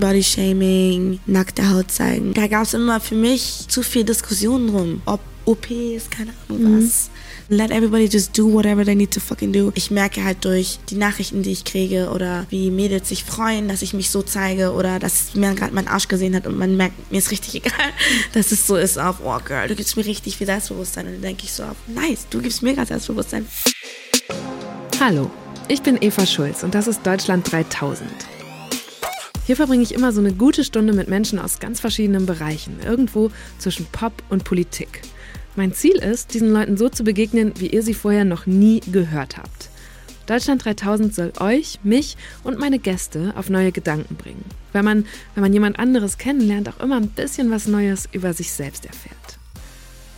Bodyshaming, nackte Haut zeigen. Da gab es immer für mich zu viel Diskussion drum, ob OPs, keine Ahnung mhm. was. Let everybody just do whatever they need to fucking do. Ich merke halt durch die Nachrichten, die ich kriege oder wie Mädels sich freuen, dass ich mich so zeige oder dass man gerade meinen Arsch gesehen hat und man merkt, mir ist richtig egal, dass es so ist auf, oh Girl, du gibst mir richtig viel Selbstbewusstsein. Und dann denke ich so auf, nice, du gibst mir gerade Selbstbewusstsein. Hallo, ich bin Eva Schulz und das ist Deutschland 3000. Hier verbringe ich immer so eine gute Stunde mit Menschen aus ganz verschiedenen Bereichen, irgendwo zwischen Pop und Politik. Mein Ziel ist, diesen Leuten so zu begegnen, wie ihr sie vorher noch nie gehört habt. Deutschland 3000 soll euch, mich und meine Gäste auf neue Gedanken bringen. Weil man, wenn man jemand anderes kennenlernt, auch immer ein bisschen was Neues über sich selbst erfährt.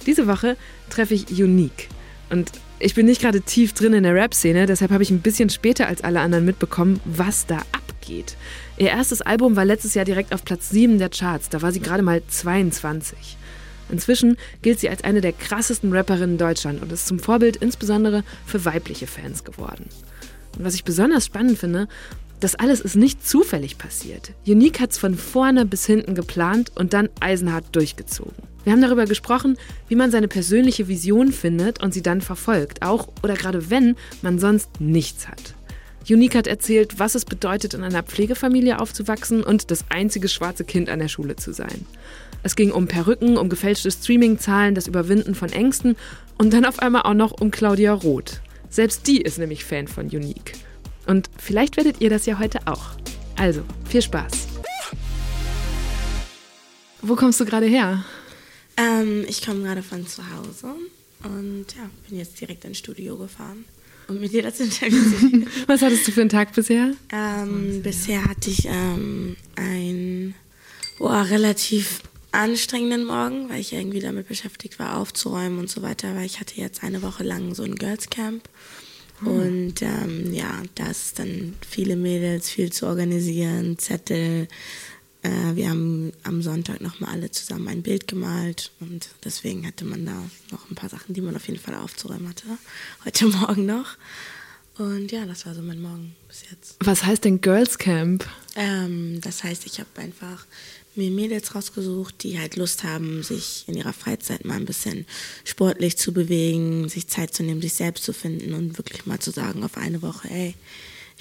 Diese Woche treffe ich Unique. Und ich bin nicht gerade tief drin in der Rap-Szene, deshalb habe ich ein bisschen später als alle anderen mitbekommen, was da abgeht. Ihr erstes Album war letztes Jahr direkt auf Platz 7 der Charts, da war sie gerade mal 22. Inzwischen gilt sie als eine der krassesten Rapperinnen Deutschland und ist zum Vorbild insbesondere für weibliche Fans geworden. Und was ich besonders spannend finde, das alles ist nicht zufällig passiert. Unique hat es von vorne bis hinten geplant und dann eisenhart durchgezogen. Wir haben darüber gesprochen, wie man seine persönliche Vision findet und sie dann verfolgt, auch oder gerade wenn man sonst nichts hat. Unique hat erzählt, was es bedeutet, in einer Pflegefamilie aufzuwachsen und das einzige schwarze Kind an der Schule zu sein. Es ging um Perücken, um gefälschte Streaming-Zahlen, das Überwinden von Ängsten und dann auf einmal auch noch um Claudia Roth. Selbst die ist nämlich Fan von Unique. Und vielleicht werdet ihr das ja heute auch. Also, viel Spaß. Wo kommst du gerade her? Ähm, ich komme gerade von zu Hause und ja, bin jetzt direkt ins Studio gefahren um mit dir das Interview zu Was hattest du für einen Tag bisher? Ähm, bisher hatte ich ähm, einen oh, relativ anstrengenden Morgen, weil ich irgendwie damit beschäftigt war, aufzuräumen und so weiter, weil ich hatte jetzt eine Woche lang so ein Girls Camp. Hm. Und ähm, ja, da ist dann viele Mädels, viel zu organisieren, Zettel. Äh, wir haben am Sonntag nochmal alle zusammen ein Bild gemalt und deswegen hatte man da noch ein paar Sachen, die man auf jeden Fall aufzuräumen hatte. Heute Morgen noch. Und ja, das war so mein Morgen bis jetzt. Was heißt denn Girls Camp? Ähm, das heißt, ich habe einfach mir Mädels rausgesucht, die halt Lust haben, sich in ihrer Freizeit mal ein bisschen sportlich zu bewegen, sich Zeit zu nehmen, sich selbst zu finden und wirklich mal zu sagen auf eine Woche, ey,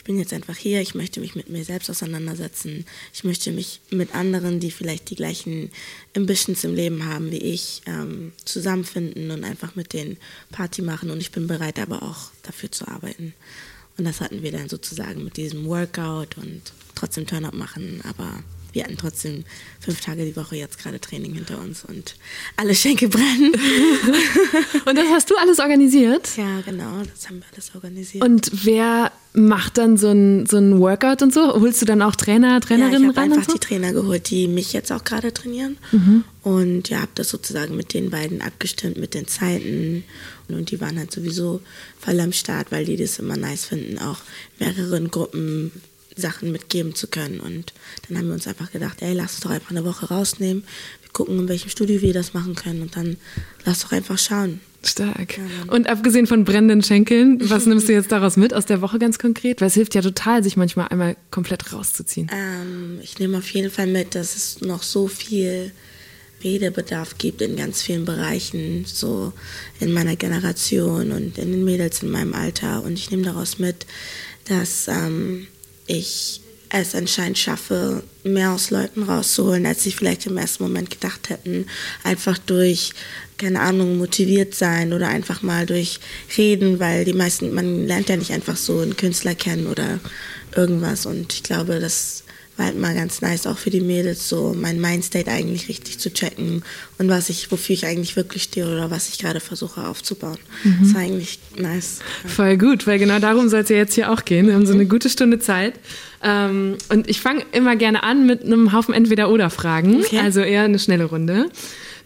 ich bin jetzt einfach hier, ich möchte mich mit mir selbst auseinandersetzen, ich möchte mich mit anderen, die vielleicht die gleichen Ambitions im Leben haben wie ich, ähm, zusammenfinden und einfach mit denen Party machen und ich bin bereit aber auch dafür zu arbeiten. Und das hatten wir dann sozusagen mit diesem Workout und trotzdem Turn-up machen, aber wir hatten trotzdem fünf Tage die Woche jetzt gerade Training hinter uns und alle Schenke brennen. und das hast du alles organisiert? Ja, genau, das haben wir alles organisiert. Und wer macht dann so ein, so ein Workout und so? Holst du dann auch Trainer, Trainerinnen ja, ich ran? Ich habe einfach so? die Trainer geholt, die mich jetzt auch gerade trainieren. Mhm. Und ja, habe das sozusagen mit den beiden abgestimmt, mit den Zeiten. Und die waren halt sowieso voll am Start, weil die das immer nice finden, auch mehreren Gruppen Sachen mitgeben zu können. Und dann haben wir uns einfach gedacht, ey, lass uns doch einfach eine Woche rausnehmen. Wir gucken, in welchem Studio wir das machen können. Und dann lass doch einfach schauen. Stark. Ja, und abgesehen von brennenden Schenkeln, was nimmst du jetzt daraus mit aus der Woche ganz konkret? Weil es hilft ja total, sich manchmal einmal komplett rauszuziehen. Ähm, ich nehme auf jeden Fall mit, dass es noch so viel Redebedarf gibt in ganz vielen Bereichen, so in meiner Generation und in den Mädels in meinem Alter. Und ich nehme daraus mit, dass ähm, ich es anscheinend schaffe, mehr aus Leuten rauszuholen, als sie vielleicht im ersten Moment gedacht hätten. Einfach durch, keine Ahnung, motiviert sein oder einfach mal durch Reden, weil die meisten, man lernt ja nicht einfach so einen Künstler kennen oder irgendwas. Und ich glaube, das war halt mal ganz nice, auch für die Mädels, so mein Mindstate eigentlich richtig zu checken und was ich, wofür ich eigentlich wirklich stehe oder was ich gerade versuche aufzubauen. Mhm. Das war eigentlich nice. Voll gut, weil genau darum soll es ja jetzt hier auch gehen. Wir haben so eine gute Stunde Zeit. Ähm, und ich fange immer gerne an mit einem Haufen Entweder-Oder-Fragen. Okay. Also eher eine schnelle Runde.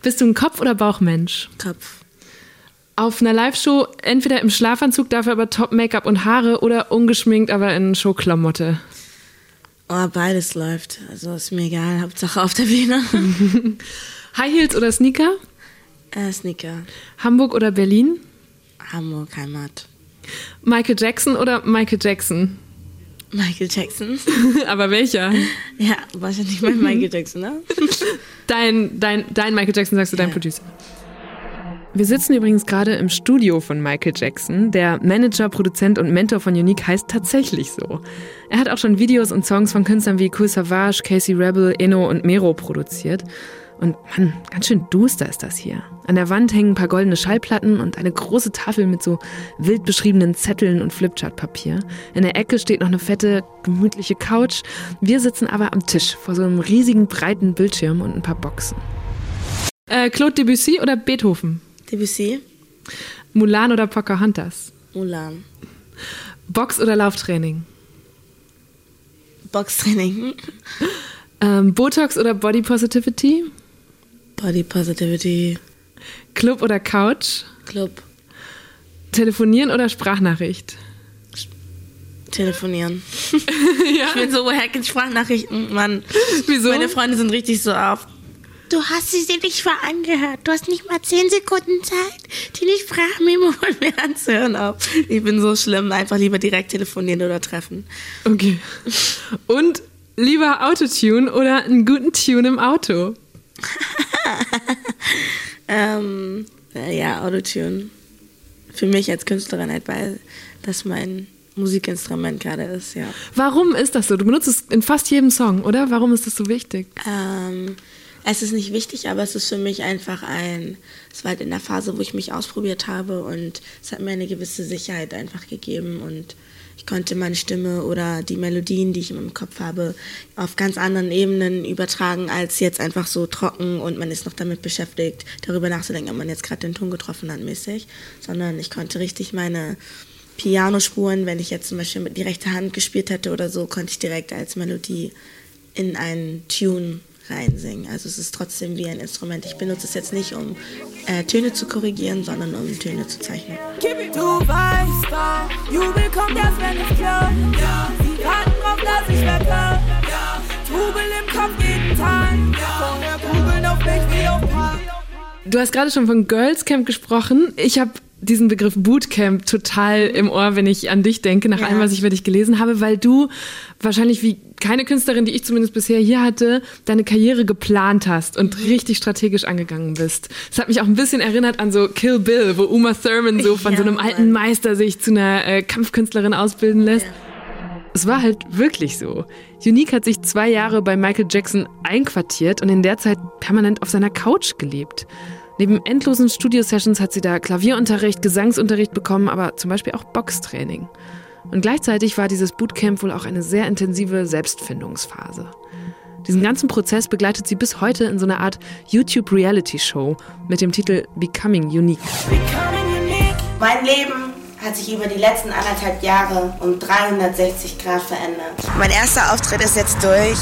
Bist du ein Kopf- oder Bauchmensch? Kopf. Auf einer Live-Show entweder im Schlafanzug, dafür aber Top-Make-up und Haare oder ungeschminkt, aber in Showklamotte. Oh, beides läuft. Also ist mir egal. Hauptsache auf der Bühne. High Heels oder Sneaker? Äh, Sneaker. Hamburg oder Berlin? Hamburg, Heimat. Michael Jackson oder Michael Jackson? Michael Jackson. Aber welcher? Ja, wahrscheinlich mein Michael Jackson, ne? Dein, dein, dein Michael Jackson, sagst du, dein Producer. Wir sitzen übrigens gerade im Studio von Michael Jackson. Der Manager, Produzent und Mentor von Unique heißt tatsächlich so. Er hat auch schon Videos und Songs von Künstlern wie Cool Savage, Casey Rebel, Eno und Mero produziert. Und Mann, ganz schön duster ist das hier. An der Wand hängen ein paar goldene Schallplatten und eine große Tafel mit so wild beschriebenen Zetteln und Flipchart-Papier. In der Ecke steht noch eine fette, gemütliche Couch. Wir sitzen aber am Tisch vor so einem riesigen, breiten Bildschirm und ein paar Boxen. Äh, Claude Debussy oder Beethoven? Debussy. Mulan oder Pocahontas? Mulan. Box- oder Lauftraining? Boxtraining. Ähm, Botox oder Body Positivity? Body Positivity. Club oder Couch? Club. Telefonieren oder Sprachnachricht? Telefonieren. ja. Ich bin so hack in Sprachnachrichten, Mann. Wieso? Meine Freunde sind richtig so auf. Du hast sie dir nicht mal angehört. Du hast nicht mal 10 Sekunden Zeit, die nicht Sprachmemo von mir anzuhören. Auf. Ich bin so schlimm. Einfach lieber direkt telefonieren oder treffen. Okay. Und lieber Autotune oder einen guten Tune im Auto? ähm, äh, ja, Autotune. Für mich als Künstlerin halt, weil das mein Musikinstrument gerade ist, ja. Warum ist das so? Du benutzt es in fast jedem Song, oder? Warum ist das so wichtig? Ähm, es ist nicht wichtig, aber es ist für mich einfach ein, es war halt in der Phase, wo ich mich ausprobiert habe und es hat mir eine gewisse Sicherheit einfach gegeben und ich konnte meine Stimme oder die Melodien, die ich in meinem Kopf habe, auf ganz anderen Ebenen übertragen, als jetzt einfach so trocken und man ist noch damit beschäftigt, darüber nachzudenken, ob man jetzt gerade den Ton getroffen hat mäßig, sondern ich konnte richtig meine Pianospuren, wenn ich jetzt zum Beispiel mit die rechte Hand gespielt hätte oder so, konnte ich direkt als Melodie in einen Tune reinsingen. Also es ist trotzdem wie ein Instrument. Ich benutze es jetzt nicht, um äh, Töne zu korrigieren, sondern um Töne zu zeichnen. Du weißt doch, Jubel kommt erst, wenn es klappt. Ja. Sie warten drauf, dass ich wecke. Ja. Trubel im Kopf jeden Tag. Ja. Vorher kugeln auf mich wie auf Park. Du hast gerade schon von Girls Camp gesprochen. Ich habe diesen Begriff Bootcamp total im Ohr, wenn ich an dich denke, nach ja. allem, was ich über dich gelesen habe, weil du wahrscheinlich wie keine Künstlerin, die ich zumindest bisher hier hatte, deine Karriere geplant hast und mhm. richtig strategisch angegangen bist. Das hat mich auch ein bisschen erinnert an so Kill Bill, wo Uma Thurman so von ja, so einem alten Meister sich zu einer äh, Kampfkünstlerin ausbilden lässt. Ja. Es war halt wirklich so. Unique hat sich zwei Jahre bei Michael Jackson einquartiert und in der Zeit permanent auf seiner Couch gelebt. Neben endlosen Studio-Sessions hat sie da Klavierunterricht, Gesangsunterricht bekommen, aber zum Beispiel auch Boxtraining. Und gleichzeitig war dieses Bootcamp wohl auch eine sehr intensive Selbstfindungsphase. Diesen ganzen Prozess begleitet sie bis heute in so einer Art YouTube-Reality-Show mit dem Titel Becoming Unique. Becoming unique. Mein Leben hat sich über die letzten anderthalb Jahre um 360 Grad verändert. Mein erster Auftritt ist jetzt durch.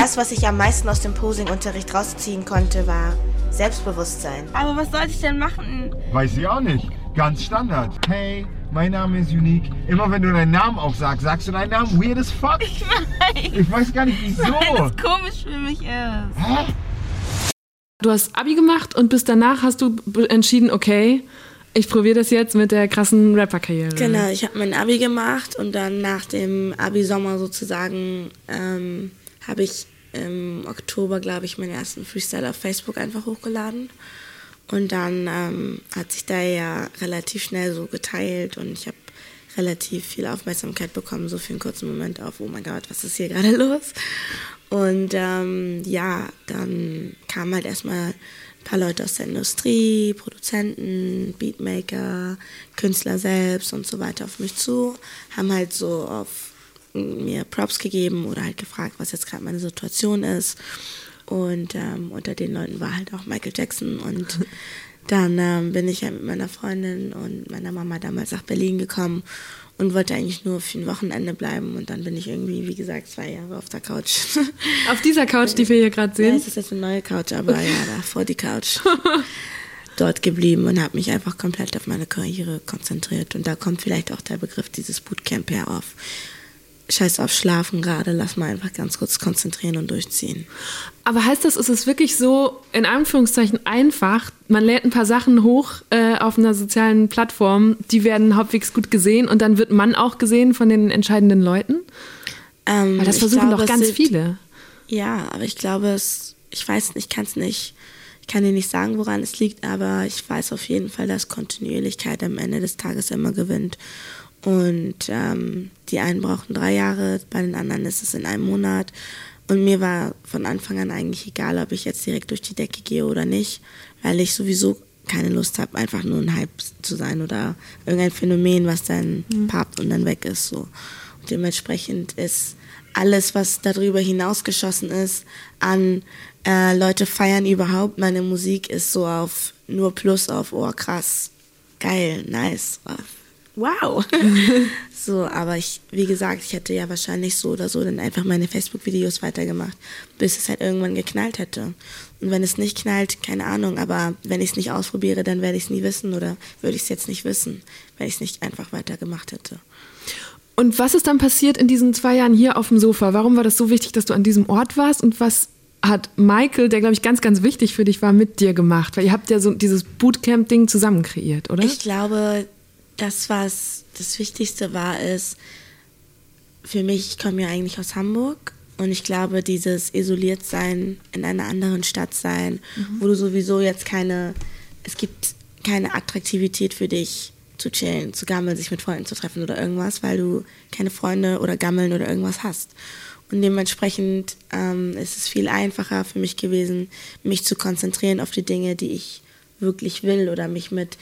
Das, was ich am meisten aus dem Posing-Unterricht rausziehen konnte, war Selbstbewusstsein. Aber was sollte ich denn machen? Weiß ich auch nicht. Ganz Standard. Hey, mein Name ist Unique. Immer wenn du deinen Namen auch sagst, sagst du deinen Namen weird as fuck. Ich weiß. Ich weiß gar nicht wieso. Weil es komisch für mich ist. Hä? Du hast Abi gemacht und bis danach hast du entschieden, okay, ich probiere das jetzt mit der krassen Rapper-Karriere. Genau, ich habe mein Abi gemacht und dann nach dem Abi-Sommer sozusagen ähm, habe ich im Oktober, glaube ich, meinen ersten Freestyle auf Facebook einfach hochgeladen. Und dann ähm, hat sich da ja relativ schnell so geteilt und ich habe relativ viel Aufmerksamkeit bekommen, so für einen kurzen Moment auf, oh mein Gott, was ist hier gerade los? Und ähm, ja, dann kamen halt erstmal ein paar Leute aus der Industrie, Produzenten, Beatmaker, Künstler selbst und so weiter auf mich zu, haben halt so auf mir Props gegeben oder halt gefragt, was jetzt gerade meine Situation ist. Und ähm, unter den Leuten war halt auch Michael Jackson. Und dann ähm, bin ich ja mit meiner Freundin und meiner Mama damals nach Berlin gekommen und wollte eigentlich nur für ein Wochenende bleiben. Und dann bin ich irgendwie, wie gesagt, zwei Jahre auf der Couch. Auf dieser Couch, die wir hier gerade sehen? Ja, es ist jetzt eine neue Couch, aber ja, da vor die Couch. dort geblieben und habe mich einfach komplett auf meine Karriere konzentriert. Und da kommt vielleicht auch der Begriff dieses Bootcamp her auf scheiß auf Schlafen gerade, lass mal einfach ganz kurz konzentrieren und durchziehen. Aber heißt das, ist es wirklich so, in Anführungszeichen einfach, man lädt ein paar Sachen hoch äh, auf einer sozialen Plattform, die werden halbwegs gut gesehen und dann wird man auch gesehen von den entscheidenden Leuten? Ähm, Weil das versuchen glaube, doch ganz sind, viele. Ja, aber ich glaube, es, ich weiß nicht, ich kann es nicht, ich kann dir nicht sagen, woran es liegt, aber ich weiß auf jeden Fall, dass Kontinuierlichkeit am Ende des Tages immer gewinnt. Und ähm, die einen brauchen drei Jahre, bei den anderen ist es in einem Monat. Und mir war von Anfang an eigentlich egal, ob ich jetzt direkt durch die Decke gehe oder nicht, weil ich sowieso keine Lust habe, einfach nur ein Hype zu sein oder irgendein Phänomen, was dann mhm. pappt und dann weg ist. So. Und dementsprechend ist alles, was darüber hinausgeschossen ist, an äh, Leute feiern überhaupt meine Musik, ist so auf nur Plus auf, oh krass, geil, nice, wow. so, aber ich, wie gesagt, ich hätte ja wahrscheinlich so oder so dann einfach meine Facebook-Videos weitergemacht, bis es halt irgendwann geknallt hätte. Und wenn es nicht knallt, keine Ahnung, aber wenn ich es nicht ausprobiere, dann werde ich es nie wissen oder würde ich es jetzt nicht wissen, weil ich es nicht einfach weitergemacht hätte. Und was ist dann passiert in diesen zwei Jahren hier auf dem Sofa? Warum war das so wichtig, dass du an diesem Ort warst? Und was hat Michael, der glaube ich ganz, ganz wichtig für dich war, mit dir gemacht? Weil ihr habt ja so dieses Bootcamp-Ding zusammen kreiert, oder? Ich glaube, das, was das Wichtigste war, ist, für mich, ich komme ja eigentlich aus Hamburg und ich glaube, dieses isoliert sein, in einer anderen Stadt sein, mhm. wo du sowieso jetzt keine, es gibt keine Attraktivität für dich zu chillen, zu gammeln, sich mit Freunden zu treffen oder irgendwas, weil du keine Freunde oder Gammeln oder irgendwas hast. Und dementsprechend ähm, ist es viel einfacher für mich gewesen, mich zu konzentrieren auf die Dinge, die ich wirklich will oder mich mit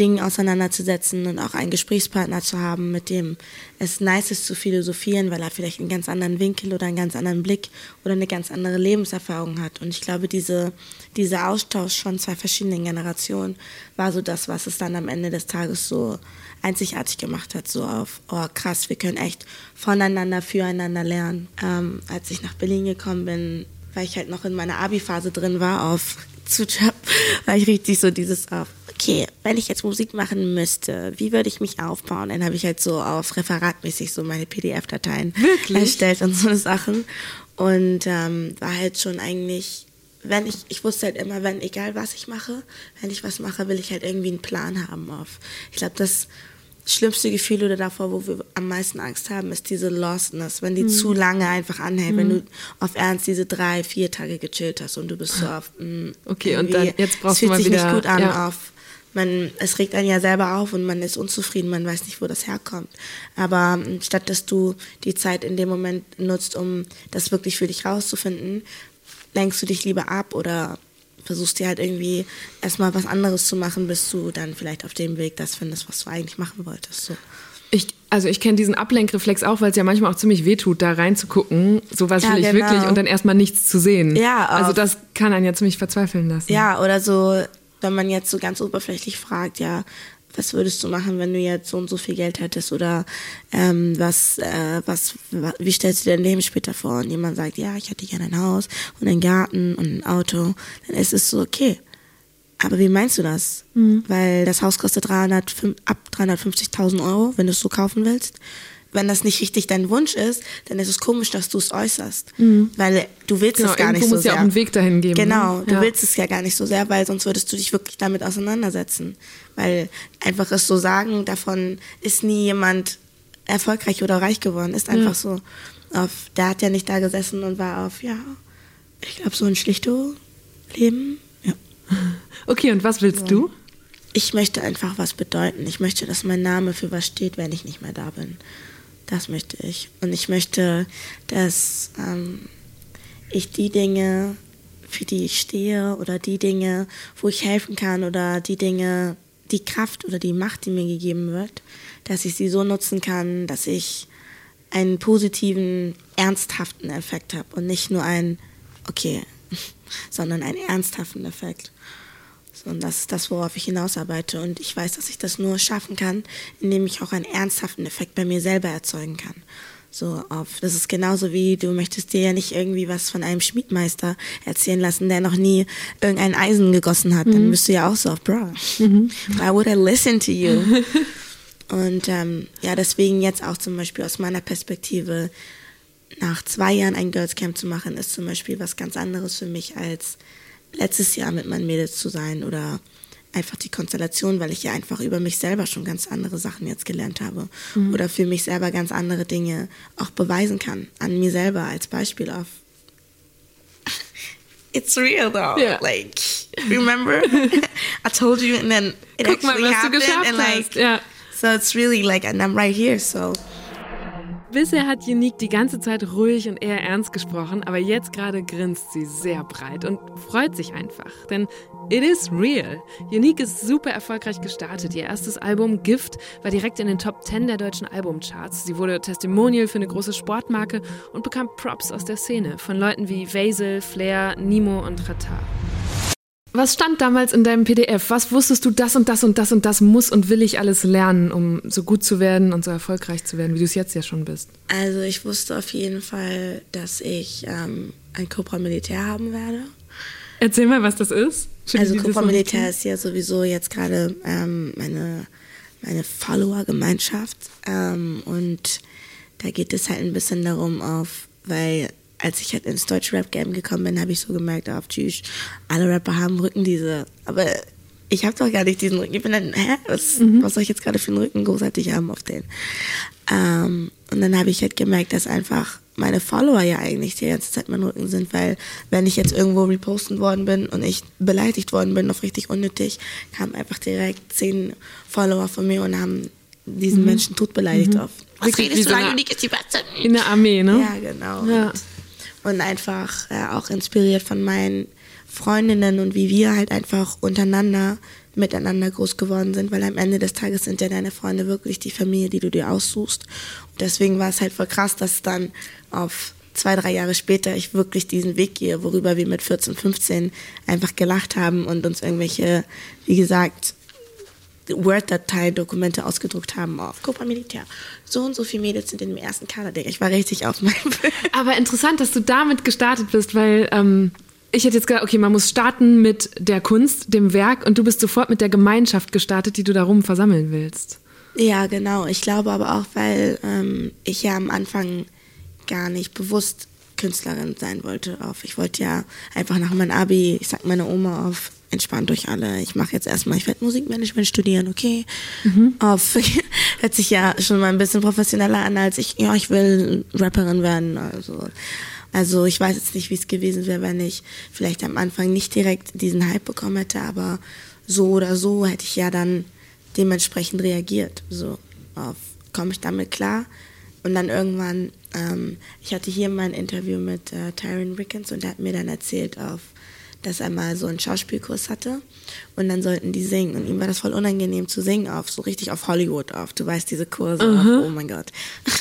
Dingen auseinanderzusetzen und auch einen Gesprächspartner zu haben, mit dem es nice ist zu philosophieren, weil er vielleicht einen ganz anderen Winkel oder einen ganz anderen Blick oder eine ganz andere Lebenserfahrung hat. Und ich glaube, diese, dieser Austausch von zwei verschiedenen Generationen war so das, was es dann am Ende des Tages so einzigartig gemacht hat, so auf, oh krass, wir können echt voneinander, füreinander lernen. Ähm, als ich nach Berlin gekommen bin, weil ich halt noch in meiner Abi-Phase drin war auf zu Job, war ich richtig so dieses auf, okay, wenn ich jetzt Musik machen müsste, wie würde ich mich aufbauen? Dann habe ich halt so auf referatmäßig so meine PDF-Dateien erstellt und so Sachen. Und ähm, war halt schon eigentlich, wenn ich, ich wusste halt immer, wenn, egal was ich mache, wenn ich was mache, will ich halt irgendwie einen Plan haben auf. Ich glaube, das schlimmste Gefühl oder davor, wo wir am meisten Angst haben, ist diese Lostness, wenn die mhm. zu lange einfach anhält, mhm. wenn du auf Ernst diese drei, vier Tage gechillt hast und du bist so auf, mh, mm, okay, und dann jetzt brauchst du mal wieder, sich nicht gut an ja. auf, man, es regt einen ja selber auf und man ist unzufrieden, man weiß nicht, wo das herkommt. Aber mm, statt dass du die Zeit in dem Moment nutzt, um das wirklich für dich rauszufinden, lenkst du dich lieber ab oder versuchst dir halt irgendwie erstmal was anderes zu machen, bis du dann vielleicht auf dem Weg das findest, was du eigentlich machen wolltest. So. Ich, also ich kenne diesen Ablenkreflex auch, weil es ja manchmal auch ziemlich wehtut, da reinzugucken, so was ja, will ich genau. wirklich und dann erstmal nichts zu sehen. Ja, also das kann einen ja ziemlich verzweifeln lassen. Ja, oder so, wenn man jetzt so ganz oberflächlich fragt, ja, was würdest du machen, wenn du jetzt so und so viel Geld hättest oder ähm, was, äh, was, wie stellst du dir dein Leben später vor? Und jemand sagt, ja, ich hätte gerne ein Haus und einen Garten und ein Auto, dann ist es so, okay. Aber wie meinst du das? Mhm. Weil das Haus kostet 300, ab 350.000 Euro, wenn du es so kaufen willst wenn das nicht richtig dein Wunsch ist, dann ist es komisch, dass du es äußerst. Mhm. Weil du willst genau, es gar nicht so sehr. ja auch einen Weg dahin geben. Genau, ne? du ja. willst es ja gar nicht so sehr, weil sonst würdest du dich wirklich damit auseinandersetzen. Weil einfach es so sagen, davon ist nie jemand erfolgreich oder reich geworden. Ist einfach ja. so. Auf, der hat ja nicht da gesessen und war auf, ja, ich glaube, so ein schlichtes Leben. Ja. Okay, und was willst so. du? Ich möchte einfach was bedeuten. Ich möchte, dass mein Name für was steht, wenn ich nicht mehr da bin. Das möchte ich. Und ich möchte, dass ähm, ich die Dinge, für die ich stehe oder die Dinge, wo ich helfen kann oder die Dinge, die Kraft oder die Macht, die mir gegeben wird, dass ich sie so nutzen kann, dass ich einen positiven, ernsthaften Effekt habe und nicht nur einen, okay, sondern einen ernsthaften Effekt. Und das ist das, worauf ich hinausarbeite. Und ich weiß, dass ich das nur schaffen kann, indem ich auch einen ernsthaften Effekt bei mir selber erzeugen kann. So auf, das ist genauso wie du möchtest dir ja nicht irgendwie was von einem Schmiedmeister erzählen lassen, der noch nie irgendein Eisen gegossen hat. Mhm. Dann bist du ja auch so auf, bro, mhm. why would I listen to you? Und ähm, ja, deswegen jetzt auch zum Beispiel aus meiner Perspektive, nach zwei Jahren ein Girls Camp zu machen, ist zum Beispiel was ganz anderes für mich als letztes Jahr mit meinen Mädels zu sein oder einfach die Konstellation, weil ich ja einfach über mich selber schon ganz andere Sachen jetzt gelernt habe mhm. oder für mich selber ganz andere Dinge auch beweisen kann an mir selber als Beispiel auf It's real though. Yeah. Like, remember? I told you and then it Guck actually mal, happened and like yeah. so it's really like and I'm right here so Bisher hat Unique die ganze Zeit ruhig und eher ernst gesprochen, aber jetzt gerade grinst sie sehr breit und freut sich einfach. Denn it is real. Unique ist super erfolgreich gestartet. Ihr erstes Album Gift war direkt in den Top 10 der deutschen Albumcharts. Sie wurde Testimonial für eine große Sportmarke und bekam Props aus der Szene von Leuten wie Vasil, Flair, Nemo und Rata. Was stand damals in deinem PDF? Was wusstest du, das und das und das und das muss und will ich alles lernen, um so gut zu werden und so erfolgreich zu werden, wie du es jetzt ja schon bist? Also ich wusste auf jeden Fall, dass ich ähm, ein Cobra Militär haben werde. Erzähl mal, was das ist. also Cobra Militär ist ja sowieso jetzt gerade ähm, meine, meine Follower-Gemeinschaft ähm, und da geht es halt ein bisschen darum auf, weil als ich halt ins deutsche Rap-Game gekommen bin, habe ich so gemerkt, auf tschüss, alle Rapper haben Rücken diese, aber ich habe doch gar nicht diesen Rücken. Ich bin dann, hä, was, mhm. was soll ich jetzt gerade für einen Rücken großartig haben auf den? Ähm, und dann habe ich halt gemerkt, dass einfach meine Follower ja eigentlich die ganze Zeit mein Rücken sind, weil wenn ich jetzt irgendwo reposten worden bin und ich beleidigt worden bin, noch richtig unnötig, kamen einfach direkt zehn Follower von mir und haben diesen mhm. Menschen tot beleidigt mhm. auf. Was redest du eigentlich? Ist die Beste. In der Armee, ne? Ja, genau. Ja. Und und einfach äh, auch inspiriert von meinen Freundinnen und wie wir halt einfach untereinander miteinander groß geworden sind, weil am Ende des Tages sind ja deine Freunde wirklich die Familie, die du dir aussuchst. Und deswegen war es halt voll krass, dass dann auf zwei, drei Jahre später ich wirklich diesen Weg gehe, worüber wir mit 14, 15 einfach gelacht haben und uns irgendwelche, wie gesagt, Word-Datei-Dokumente ausgedruckt haben auf Copa Militär. So und so viele Mädels sind in dem ersten Kader. Ich war richtig auf meinem Aber interessant, dass du damit gestartet bist, weil ähm, ich hätte jetzt gedacht, okay, man muss starten mit der Kunst, dem Werk und du bist sofort mit der Gemeinschaft gestartet, die du darum versammeln willst. Ja, genau. Ich glaube aber auch, weil ähm, ich ja am Anfang gar nicht bewusst Künstlerin sein wollte. Auf. Ich wollte ja einfach nach meinem Abi, ich sag meine Oma auf, entspannt euch alle. Ich mache jetzt erstmal, ich werde Musikmanagement studieren, okay? Mhm. Auf, hört sich ja schon mal ein bisschen professioneller an, als ich, ja, ich will Rapperin werden. Also, also ich weiß jetzt nicht, wie es gewesen wäre, wenn ich vielleicht am Anfang nicht direkt diesen Hype bekommen hätte, aber so oder so hätte ich ja dann dementsprechend reagiert. So, auf, komme ich damit klar? Und dann irgendwann, ähm, ich hatte hier mein Interview mit äh, Tyron Rickens und er hat mir dann erzählt auf, dass er mal so einen Schauspielkurs hatte und dann sollten die singen und ihm war das voll unangenehm zu singen auf, so richtig auf Hollywood auf, du weißt diese Kurse, uh -huh. auf, oh mein Gott.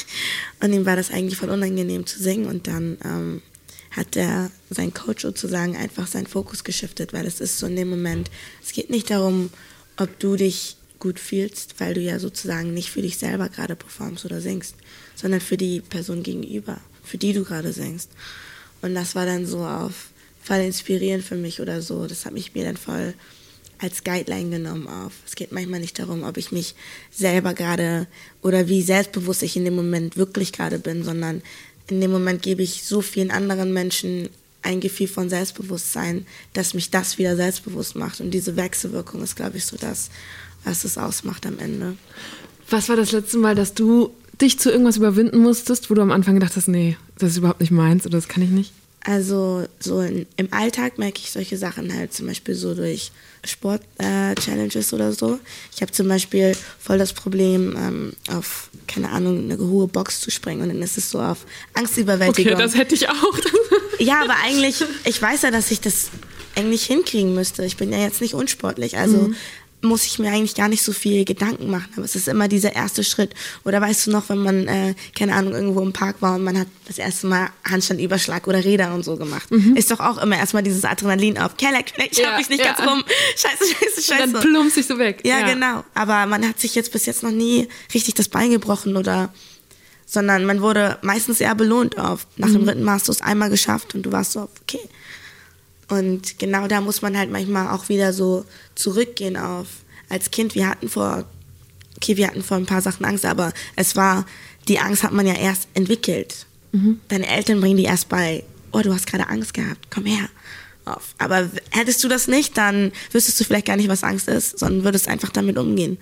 Und ihm war das eigentlich voll unangenehm zu singen und dann ähm, hat der, sein Coach sozusagen einfach seinen Fokus geschiftet, weil es ist so in dem Moment, es geht nicht darum, ob du dich gut fühlst, weil du ja sozusagen nicht für dich selber gerade performst oder singst, sondern für die Person gegenüber, für die du gerade singst. Und das war dann so auf, voll inspirierend für mich oder so. Das hat mich mir dann voll als Guideline genommen auf. Es geht manchmal nicht darum, ob ich mich selber gerade oder wie selbstbewusst ich in dem Moment wirklich gerade bin, sondern in dem Moment gebe ich so vielen anderen Menschen ein Gefühl von Selbstbewusstsein, dass mich das wieder selbstbewusst macht. Und diese Wechselwirkung ist, glaube ich, so das, was es ausmacht am Ende. Was war das letzte Mal, dass du dich zu irgendwas überwinden musstest, wo du am Anfang gedacht hast, nee, das ist überhaupt nicht meins oder das kann ich nicht? Also so in, im Alltag merke ich solche Sachen halt zum Beispiel so durch Sport-Challenges äh, oder so. Ich habe zum Beispiel voll das Problem, ähm, auf, keine Ahnung, eine hohe Box zu springen und dann ist es so auf Angstüberwältigung. Okay, das hätte ich auch. ja, aber eigentlich, ich weiß ja, dass ich das eigentlich hinkriegen müsste. Ich bin ja jetzt nicht unsportlich. Also mhm muss ich mir eigentlich gar nicht so viel Gedanken machen. Aber es ist immer dieser erste Schritt. Oder weißt du noch, wenn man, äh, keine Ahnung, irgendwo im Park war und man hat das erste Mal Handstandüberschlag oder Räder und so gemacht. Mhm. Ist doch auch immer erstmal dieses Adrenalin auf. Keller, ich ja, hab mich nicht ja. ganz rum. Scheiße, scheiße, scheiße. Und dann plumpst sich so weg. Ja, ja, genau. Aber man hat sich jetzt bis jetzt noch nie richtig das Bein gebrochen oder sondern man wurde meistens eher belohnt auf. Nach mhm. dem dritten es einmal geschafft und du warst so, okay, und genau da muss man halt manchmal auch wieder so zurückgehen auf, als Kind, wir hatten vor okay, wir hatten vor ein paar Sachen Angst, aber es war, die Angst hat man ja erst entwickelt. Deine Eltern bringen die erst bei, oh, du hast gerade Angst gehabt, komm her. Auf. Aber hättest du das nicht, dann wüsstest du vielleicht gar nicht, was Angst ist, sondern würdest einfach damit umgehen.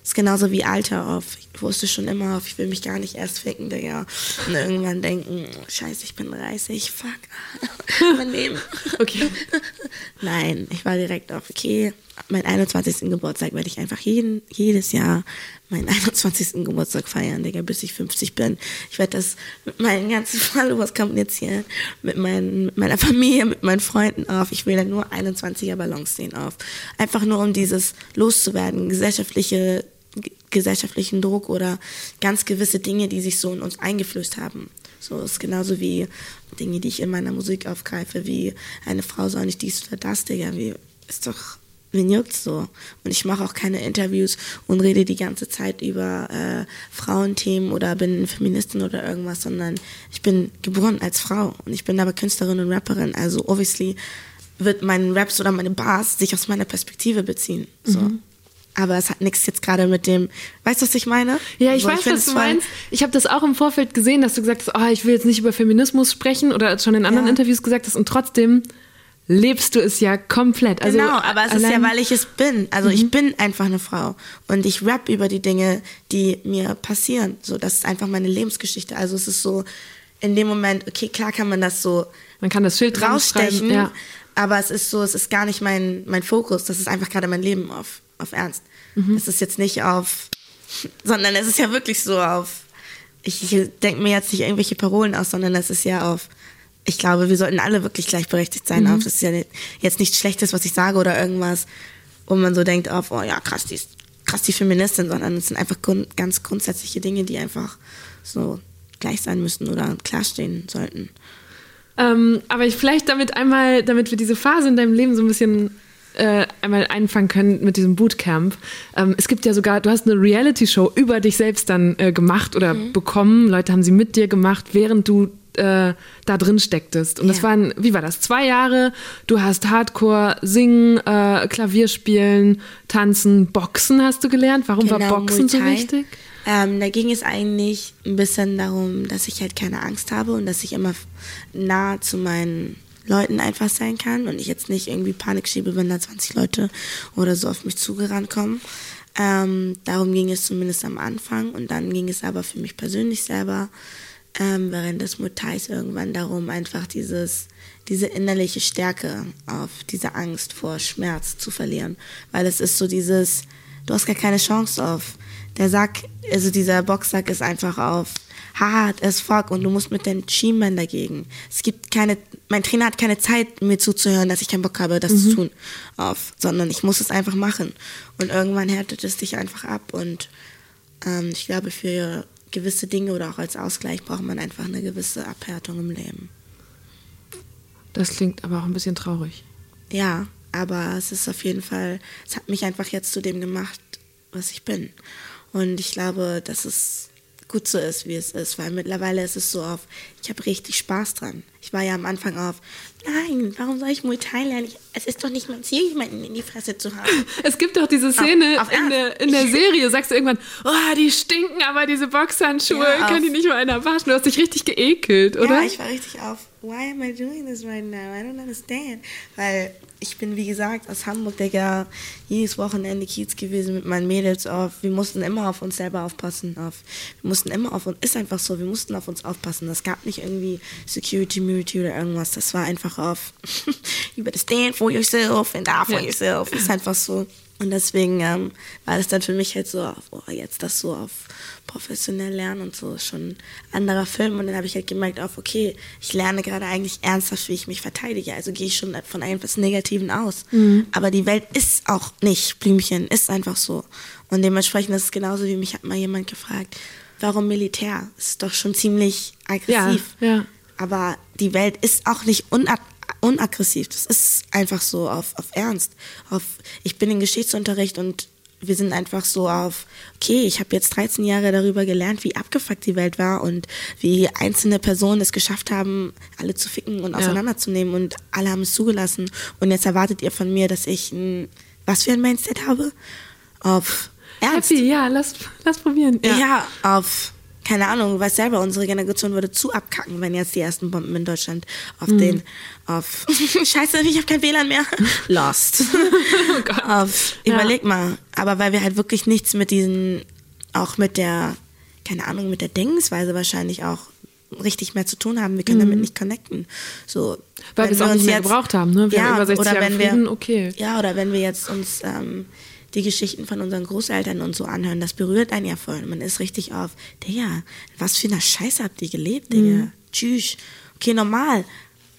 Das ist genauso wie Alter auf. Ich wusste schon immer auf, ich will mich gar nicht erst ficken, Digga. Und irgendwann denken, scheiße, ich bin 30, fuck. mein Leben. Okay. Nein, ich war direkt auf, okay, mein 21. Geburtstag werde ich einfach jeden, jedes Jahr meinen 21. Geburtstag feiern, Digga, bis ich 50 bin. Ich werde das mit meinen ganzen Followers kommunizieren, mit, meinen, mit meiner Familie, mit meinen Freunden auf. Ich will dann nur 21er Ballons sehen auf. Einfach nur, um dieses loszuwerden, gesellschaftliche gesellschaftlichen Druck oder ganz gewisse Dinge, die sich so in uns eingeflößt haben. So ist genauso wie Dinge, die ich in meiner Musik aufgreife, wie eine Frau soll nicht dies oder das, Digga, wie ist doch wen juckt's so? Und ich mache auch keine Interviews und rede die ganze Zeit über äh, Frauenthemen oder bin Feministin oder irgendwas, sondern ich bin geboren als Frau und ich bin aber Künstlerin und Rapperin. Also obviously wird mein Raps oder meine Bars sich aus meiner Perspektive beziehen. So. Mhm. Aber es hat nichts jetzt gerade mit dem, weißt du, was ich meine? Ja, ich so, weiß, find was du meinst. Ich habe das auch im Vorfeld gesehen, dass du gesagt hast, oh, ich will jetzt nicht über Feminismus sprechen oder schon in anderen Ja. Interviews gesagt hast und trotzdem lebst du es ja komplett. Also genau, aber es ist ja, Mhm. weil ich es bin. Also ich bin einfach eine Frau und ich rap über die Dinge, die mir passieren. So, das ist einfach meine Lebensgeschichte. Also es ist so in dem Moment, okay, klar kann man das so man kann das Schild rausstechen, ja. aber es ist so, es ist gar nicht mein, mein Fokus. Das ist einfach gerade mein Leben auf, auf Ernst. Mhm. Es ist jetzt nicht auf, sondern es ist ja wirklich so auf, ich, ich denke mir jetzt nicht irgendwelche Parolen aus, sondern es ist ja auf, ich glaube, wir sollten alle wirklich gleichberechtigt sein. Mhm. Auf, das ist ja nicht, jetzt nichts Schlechtes, was ich sage oder irgendwas, wo man so denkt auf, oh ja, krass, die ist krass die Feministin, sondern es sind einfach grund, ganz grundsätzliche Dinge, die einfach so gleich sein müssen oder klarstehen sollten. Ähm, aber ich vielleicht damit einmal, damit wir diese Phase in deinem Leben so ein bisschen äh, einmal einfangen können mit diesem Bootcamp. Ähm, es gibt ja sogar, du hast eine Reality-Show über dich selbst dann äh, gemacht oder Mhm. bekommen. Leute haben sie mit dir gemacht, während du äh, da drin stecktest. Und das Ja. waren, wie war das? Zwei Jahre. Du hast Hardcore, Singen, äh, Klavier spielen, Tanzen, Boxen hast du gelernt. Warum war Genau, Boxen so wichtig? Ähm, da ging es eigentlich ein bisschen darum, dass ich halt keine Angst habe und dass ich immer nah zu meinen Leuten einfach sein kann und ich jetzt nicht irgendwie Panik schiebe, wenn da 20 Leute oder so auf mich zugerannt kommen. Ähm, darum ging es zumindest am Anfang und dann ging es aber für mich persönlich selber ähm, während des Mutais irgendwann darum, einfach dieses, diese innerliche Stärke auf diese Angst vor Schmerz zu verlieren. Weil es ist so dieses, du hast gar keine Chance auf. Der Sack, also dieser Boxsack ist einfach auf hart as fuck und du musst mit den Schienbein dagegen. Es gibt keine, mein Trainer hat keine Zeit, mir zuzuhören, dass ich keinen Bock habe, das zu tun, auf, sondern ich muss es einfach machen. Und irgendwann härtet es dich einfach ab und ähm, ich glaube, für gewisse Dinge oder auch als Ausgleich braucht man einfach eine gewisse Abhärtung im Leben. Das klingt aber auch ein bisschen traurig. Ja, aber es ist auf jeden Fall, es hat mich einfach jetzt zu dem gemacht, was ich bin. Und ich glaube, dass es gut so ist, wie es ist, weil mittlerweile ist es so auf, ich habe richtig Spaß dran. Ich war ja am Anfang auf, nein, warum soll ich Muay Thai lernen? Ich, es ist doch nicht mein Ziel, jemanden in die Fresse zu haben. Es gibt doch diese Szene auf in, Ernst? der, in der Serie, sagst du irgendwann, oh, die stinken aber, diese Boxhandschuhe, Ja, kann auf- die nicht mal einer waschen? Du hast dich richtig geekelt, oder? Ja, ich war richtig auf, why am I doing this right now? I don't understand. Weil ich bin, wie gesagt, aus Hamburg, Digga, jedes Wochenende Kiez gewesen mit meinen Mädels auf. Wir mussten immer auf uns selber aufpassen. Auf, wir mussten immer auf uns, ist einfach so, wir mussten auf uns aufpassen. Das gab nicht irgendwie Security, Murity oder irgendwas. Das war einfach auf, you better stand for yourself and die for yourself. Ist einfach so. Und deswegen ähm, war das dann für mich halt so, auf, oh, jetzt das so auf professionell lernen und so schon ein anderer Film. Und dann habe ich halt gemerkt, auf, okay, ich lerne gerade eigentlich ernsthaft, wie ich mich verteidige. Also gehe ich schon von etwas Negativen aus. Aber die Welt ist auch nicht Blümchen, ist einfach so. Und dementsprechend ist es genauso, wie mich hat mal jemand gefragt, warum Militär? Ist doch schon ziemlich aggressiv. Ja, ja. Aber die Welt ist auch nicht unaggressiv. Das ist einfach so auf, auf Ernst. Auf, ich bin im Geschichtsunterricht und wir sind einfach so auf, okay, ich habe jetzt 13 Jahre darüber gelernt, wie abgefuckt die Welt war und wie einzelne Personen es geschafft haben, alle zu ficken und auseinanderzunehmen und alle haben es zugelassen. Und jetzt erwartet ihr von mir, dass ich ein, was für ein Mindset habe? Auf, Ernst? Happy, ja, lass, lass probieren. Ja. auf, keine Ahnung, du weißt selber, unsere Generation würde zu abkacken, wenn jetzt die ersten Bomben in Deutschland auf Mhm. den, auf, scheiße, ich habe kein WLAN mehr, lost. auf, Oh Ja. überleg mal, aber weil wir halt wirklich nichts mit diesen, auch mit der, keine Ahnung, mit der Denkensweise wahrscheinlich auch richtig mehr zu tun haben. Wir können damit nicht connecten. So, Mhm. Weil wir es auch nicht mehr gebraucht haben, ne? Wir haben über 60 oder Jahre wenn wir, Frieden, okay. Ja, oder wenn wir jetzt uns ähm, die Geschichten von unseren Großeltern und so anhören, das berührt einen ja voll. Man ist richtig auf, Digga, was für eine Scheiße habt ihr gelebt, Digga? Mhm. Tschüss. Okay, normal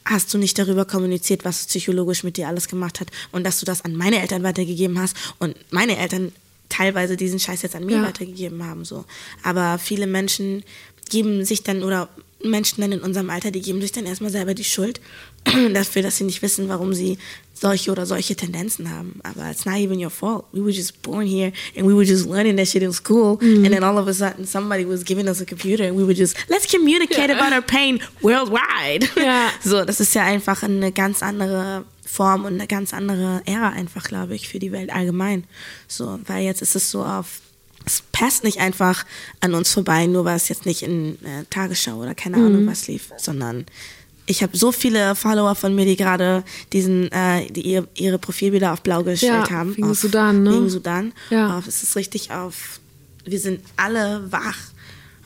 hast du nicht darüber kommuniziert, was psychologisch mit dir alles gemacht hat und dass du das an meine Eltern weitergegeben hast und meine Eltern teilweise diesen Scheiß jetzt an mir Ja. weitergegeben haben. So. Aber viele Menschen geben sich dann, oder Menschen dann in unserem Alter, die geben sich dann erstmal selber die Schuld dafür, dass sie nicht wissen, warum sie solche oder solche Tendenzen haben. Aber it's not even your fault. We were just born here and we were just learning that shit in school. And then all of a sudden somebody was giving us a computer and we were just, let's communicate about our pain worldwide. Ja. So, das ist ja einfach eine ganz andere Form und eine ganz andere Ära einfach, glaube ich, für die Welt allgemein. So, weil jetzt ist es so auf, es passt nicht einfach an uns vorbei, nur weil es jetzt nicht in äh, Tagesschau oder keine Mhm. Ahnung was lief, sondern ich habe so viele Follower von mir, die gerade diesen, äh, die ihr, ihre Profilbilder auf blau gestellt Ja, haben. wegen auf, Sudan, ne? Wegen Sudan. Ja. Auf, es ist richtig auf, wir sind alle wach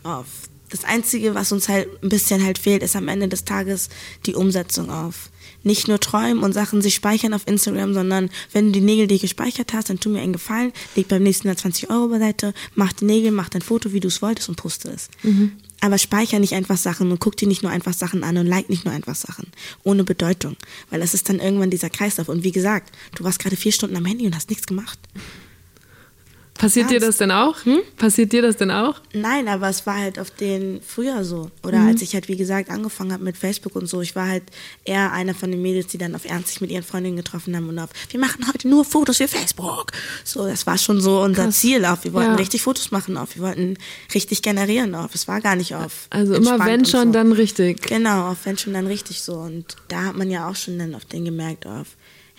auf. Das Einzige, was uns halt ein bisschen halt fehlt, ist am Ende des Tages die Umsetzung auf. Nicht nur träumen und Sachen sich speichern auf Instagram, sondern wenn du die Nägel dir gespeichert hast, dann tu mir einen Gefallen, leg beim nächsten Mal 20 Euro beiseite, mach die Nägel, mach dein Foto, wie du es wolltest und poste es. Aber speicher nicht einfach Sachen und guck dir nicht nur einfach Sachen an und like nicht nur einfach Sachen. Ohne Bedeutung. Weil das ist dann irgendwann dieser Kreislauf. Und wie gesagt, du warst gerade vier Stunden am Handy und hast nichts gemacht. Passiert dir Ernst? das denn auch? Hm? Passiert dir das denn auch? Nein, aber es war halt auf den früher so. Oder Mhm. als ich halt, wie gesagt, angefangen habe mit Facebook und so. Ich war halt eher einer von den Mädels, die dann auf Ernst sich mit ihren Freundinnen getroffen haben und auf, wir machen heute nur Fotos für Facebook. So, das war schon so unser Ziel auf. Wir wollten Ja. richtig Fotos machen auf. Wir wollten richtig generieren auf. Es war gar nicht auf. Also immer wenn schon, so. dann richtig. Genau, auf wenn schon dann richtig so. Und da hat man ja auch schon dann auf den gemerkt auf,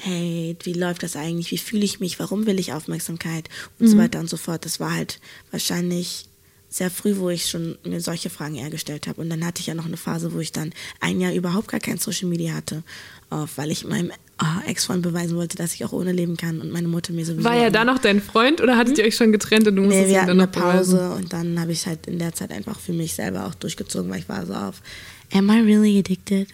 hey, wie läuft das eigentlich? Wie fühle ich mich? Warum will ich Aufmerksamkeit? Und so weiter und so fort. Das war halt wahrscheinlich sehr früh, wo ich schon mir solche Fragen eher gestellt habe. Und dann hatte ich ja noch eine Phase, wo ich dann ein Jahr überhaupt gar kein Social Media hatte, auf, weil ich meinem ah, Ex-Freund beweisen wollte, dass ich auch ohne leben kann und meine Mutter mir sowieso War er da noch dein Freund oder hattet ihr euch schon getrennt und du musstest Hm? Nee, wir hatten dann eine noch beweisen? Pause und dann habe ich halt in der Zeit einfach für mich selber auch durchgezogen, weil ich war so auf, am I really addicted?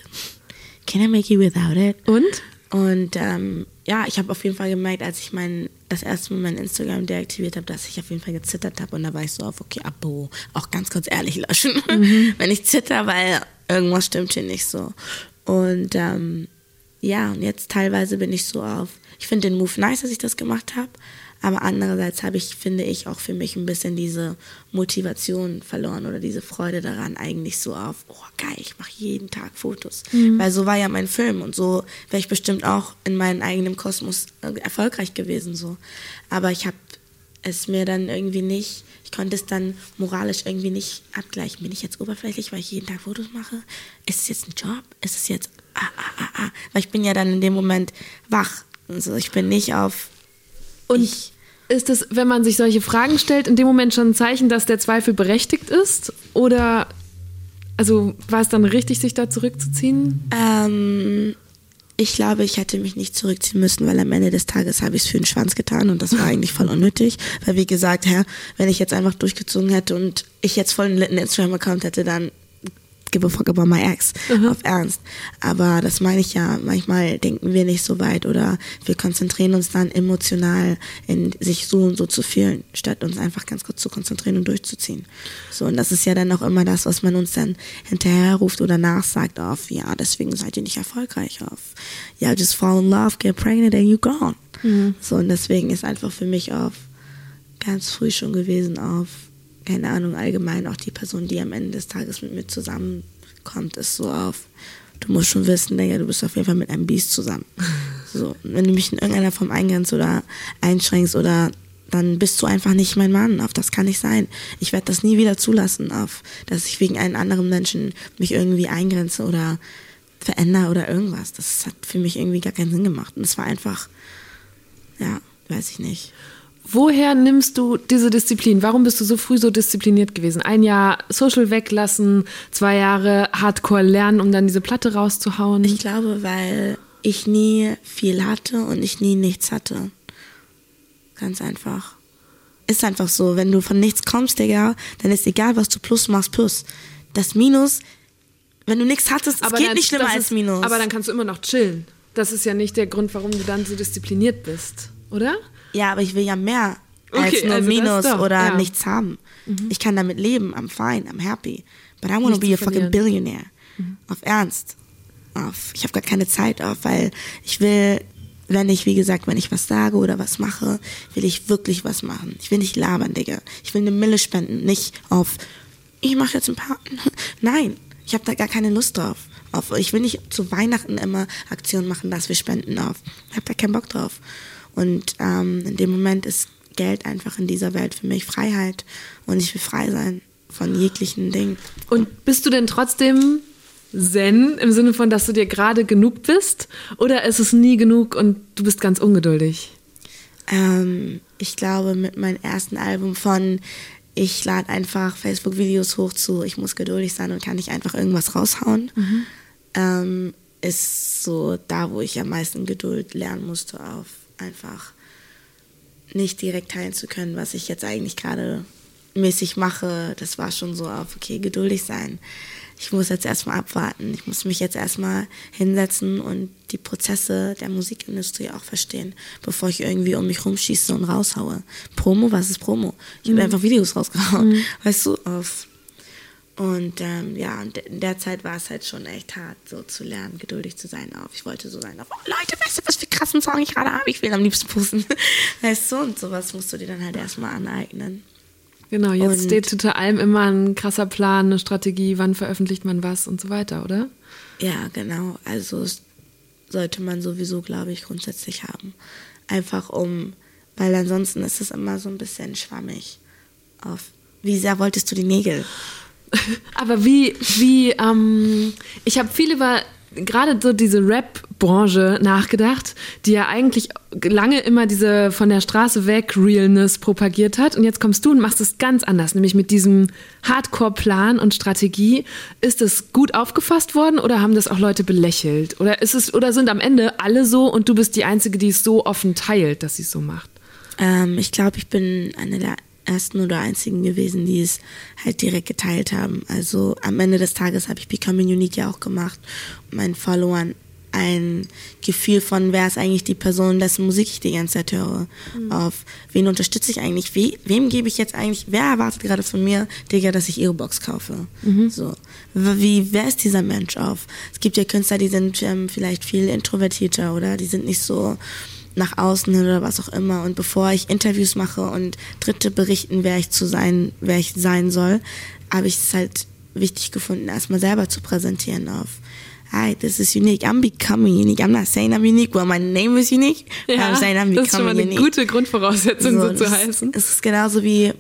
Can I make it without it? Und? Und ähm, ja, ich habe auf jeden Fall gemerkt, als ich mein, das erste Mal mein Instagram deaktiviert habe, dass ich auf jeden Fall gezittert habe. Und da war ich so auf, okay, Abo, auch ganz kurz ehrlich löschen, wenn ich zitter, weil irgendwas stimmt hier nicht so. Und ähm, ja, und jetzt teilweise bin ich so auf, ich finde den Move nice, dass ich das gemacht habe. Aber andererseits habe ich, finde ich, auch für mich ein bisschen diese Motivation verloren oder diese Freude daran, eigentlich so auf, oh geil, ich mache jeden Tag Fotos. Weil so war ja mein Film und so wäre ich bestimmt auch in meinem eigenen Kosmos äh, erfolgreich gewesen. so. Aber ich habe es mir dann irgendwie nicht, ich konnte es dann moralisch irgendwie nicht abgleichen. Bin ich jetzt oberflächlich, weil ich jeden Tag Fotos mache? Ist es jetzt ein Job? Ist es jetzt, ah, ah, ah, ah. Weil ich bin ja dann in dem Moment wach. Also ich bin nicht auf, Und ich, ist es, wenn man sich solche Fragen stellt, in dem Moment schon ein Zeichen, dass der Zweifel berechtigt ist? Oder also war es dann richtig, sich da zurückzuziehen? Ähm, ich glaube, ich hätte mich nicht zurückziehen müssen, weil am Ende des Tages habe ich es für den Schwanz getan und das war eigentlich voll unnötig. Weil wie gesagt, Herr, wenn ich jetzt einfach durchgezogen hätte und ich jetzt voll einen Instagram-Account hätte, dann give a fuck about my ex. Auf Ernst. Aber das meine ich ja, manchmal denken wir nicht so weit oder wir konzentrieren uns dann emotional in sich so und so zu fühlen, statt uns einfach ganz kurz zu konzentrieren und durchzuziehen. So, und das ist ja dann auch immer das, was man uns dann hinterher ruft oder nachsagt auf, ja, deswegen seid ihr nicht erfolgreich auf. Ja, just fall in love, get pregnant and you gone. So, und deswegen ist einfach für mich auf ganz früh schon gewesen auf, keine Ahnung, allgemein auch die Person, die am Ende des Tages mit mir zusammenkommt, ist so auf, du musst schon wissen, Digga, du bist auf jeden Fall mit einem Biest zusammen. So, wenn du mich in irgendeiner Form eingrenzt oder einschränkst oder dann bist du einfach nicht mein Mann. Auf das kann nicht sein. Ich werde das nie wieder zulassen, auf, dass ich wegen einem anderen Menschen mich irgendwie eingrenze oder verändere oder irgendwas. Das hat für mich irgendwie gar keinen Sinn gemacht. Und es war einfach, ja, weiß ich nicht. Woher nimmst du diese Disziplin? Warum bist du so früh so diszipliniert gewesen? Ein Jahr Social weglassen, zwei Jahre Hardcore lernen, um dann diese Platte rauszuhauen? Ich glaube, weil ich nie viel hatte und ich nie nichts hatte. Ganz einfach. Ist einfach so, wenn du von nichts kommst, Digga, dann ist egal, was du plus machst, plus. Das Minus, wenn du nichts hattest, es geht dann- nicht schlimmer das als ist- Minus. Aber dann kannst du immer noch chillen. Das ist ja nicht der Grund, warum du dann so diszipliniert bist, oder? Ja, aber ich will ja mehr als Okay, nur also Minus doch, oder ja. Mhm. nichts haben. Ich kann damit leben, I'm fine, I'm happy. But I want to be a fucking verlieren. Mhm. billionaire. Auf Ernst. Auf, ich habe gar keine Zeit auf, weil ich will, wenn ich, wie gesagt, wenn ich was sage oder was mache, will ich wirklich was machen. Ich will nicht labern, Digga. Ich will eine Mille spenden, nicht auf, ich mache jetzt ein paar. Nein, ich habe da gar keine Lust drauf. Auf, ich will nicht zu Weihnachten immer Aktionen machen, dass wir spenden auf. Ich habe da keinen Bock drauf. Und ähm, in dem Moment ist Geld einfach in dieser Welt für mich Freiheit. Und ich will frei sein von jeglichen Dingen. Und bist du denn trotzdem Zen im Sinne von, dass du dir gerade genug bist? Oder ist es nie genug und du bist ganz ungeduldig? Ähm, ich glaube, mit meinem ersten Album von ich lade einfach Facebook-Videos hoch zu, ich muss geduldig sein und kann nicht einfach irgendwas raushauen, ähm, ist so da, wo ich am meisten Geduld lernen musste, auf einfach nicht direkt teilen zu können, was ich jetzt eigentlich gerade mäßig mache. Das war schon so auf, okay, geduldig sein. Ich muss jetzt erstmal abwarten. Ich muss mich jetzt erstmal hinsetzen und die Prozesse der Musikindustrie auch verstehen, bevor ich irgendwie um mich rumschieße und raushaue. Promo, was ist Promo? Ich habe einfach Videos rausgehauen, weißt du, auf. Und ähm, ja, und in der Zeit war es halt schon echt hart, so zu lernen, geduldig zu sein auf. Ich wollte so sein auf, oh Leute, weißt du, was für krassen Song ich gerade habe? Ich will am liebsten pusten. Weißt du, und sowas musst du dir dann halt erstmal aneignen. Genau, jetzt Und- steht hinter allem immer ein krasser Plan, eine Strategie, wann veröffentlicht man was und so weiter, oder? Ja, genau. Also sollte man sowieso, glaube ich, grundsätzlich haben. Einfach um, weil ansonsten ist es immer so ein bisschen schwammig. Auf, wie sehr wolltest du die Nägel? Aber wie, wie, ähm, ich habe viel über gerade so diese Rap-Branche nachgedacht, die ja eigentlich lange immer diese von der Straße weg Realness propagiert hat. Und jetzt kommst du und machst es ganz anders, nämlich mit diesem Hardcore-Plan und Strategie. Ist es gut aufgefasst worden oder haben das auch Leute belächelt? Oder ist es, oder sind am Ende alle so und du bist die Einzige, die es so offen teilt, dass sie es so macht? Ähm, ich glaube, ich bin eine der ersten oder einzigen gewesen, die es halt direkt geteilt haben. Also am Ende des Tages habe ich Becoming Unique ja auch gemacht und meinen Followern ein Gefühl von, wer ist eigentlich die Person, dessen Musik ich die ganze Zeit höre. Auf wen unterstütze ich eigentlich? We, wem gebe ich jetzt eigentlich, wer erwartet gerade von mir, Digga, dass ich ihre Box kaufe? So. Wie, wer ist dieser Mensch auf? Es gibt ja Künstler, die sind ähm, vielleicht viel introvertierter oder die sind nicht so nach außen hin oder was auch immer. Und bevor ich Interviews mache und Dritte berichten, wer ich zu sein, wer ich sein soll, habe ich es halt wichtig gefunden, erstmal selber zu präsentieren auf. Hi, this is unique. I'm becoming unique. I'm not saying I'm unique. Well, my name is unique. I'm saying I'm das ist schon mal becoming eine unique. gute Grundvoraussetzung, so, So, zu heißen. Es ist genauso wie,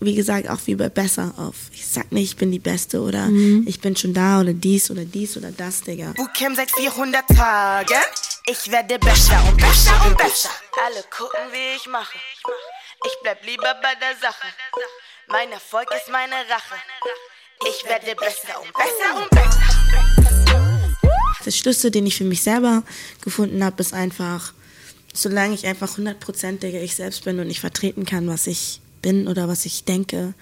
wie gesagt, auch wie bei Besser auf. Ich sag nicht, ich bin die Beste oder Mhm. ich bin schon da oder dies oder dies oder das, Digga. Bootcamp seit 400 Tagen. Ich werde besser und besser und besser. Alle gucken, wie ich mache. Ich bleib lieber bei der Sache. Mein Erfolg ist meine Rache. Ich werde besser und besser und besser. Der Schlüssel, den ich für mich selber gefunden habe, ist einfach, solange ich einfach 100% Digga, ich selbst bin und ich vertreten kann, was ich bin oder was ich denke,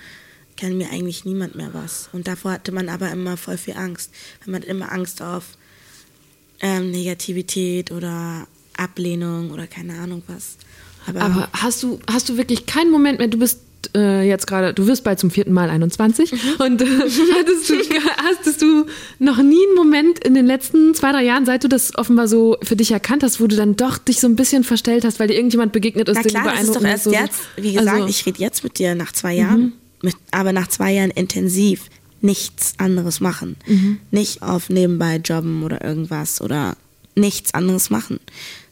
kann mir eigentlich niemand mehr was. Und davor hatte man aber immer voll viel Angst. Man hat immer Angst auf ähm, Negativität oder Ablehnung oder keine Ahnung was. Aber, Aber hast du, hast du wirklich keinen Moment mehr, du bist äh, jetzt gerade, du wirst bald zum vierten Mal 21 und äh, hattest, du, hattest du noch nie einen Moment in den letzten zwei, drei Jahren, seit du das offenbar so für dich erkannt hast, wo du dann doch dich so ein bisschen verstellt hast, weil dir irgendjemand begegnet ist, Na der klar, doch beeindruckend erst ist, so- jetzt. Wie gesagt, Also, ich rede jetzt mit dir nach zwei Jahren. Mit, aber nach zwei Jahren intensiv nichts anderes machen. Nicht auf nebenbei jobben oder irgendwas oder nichts anderes machen.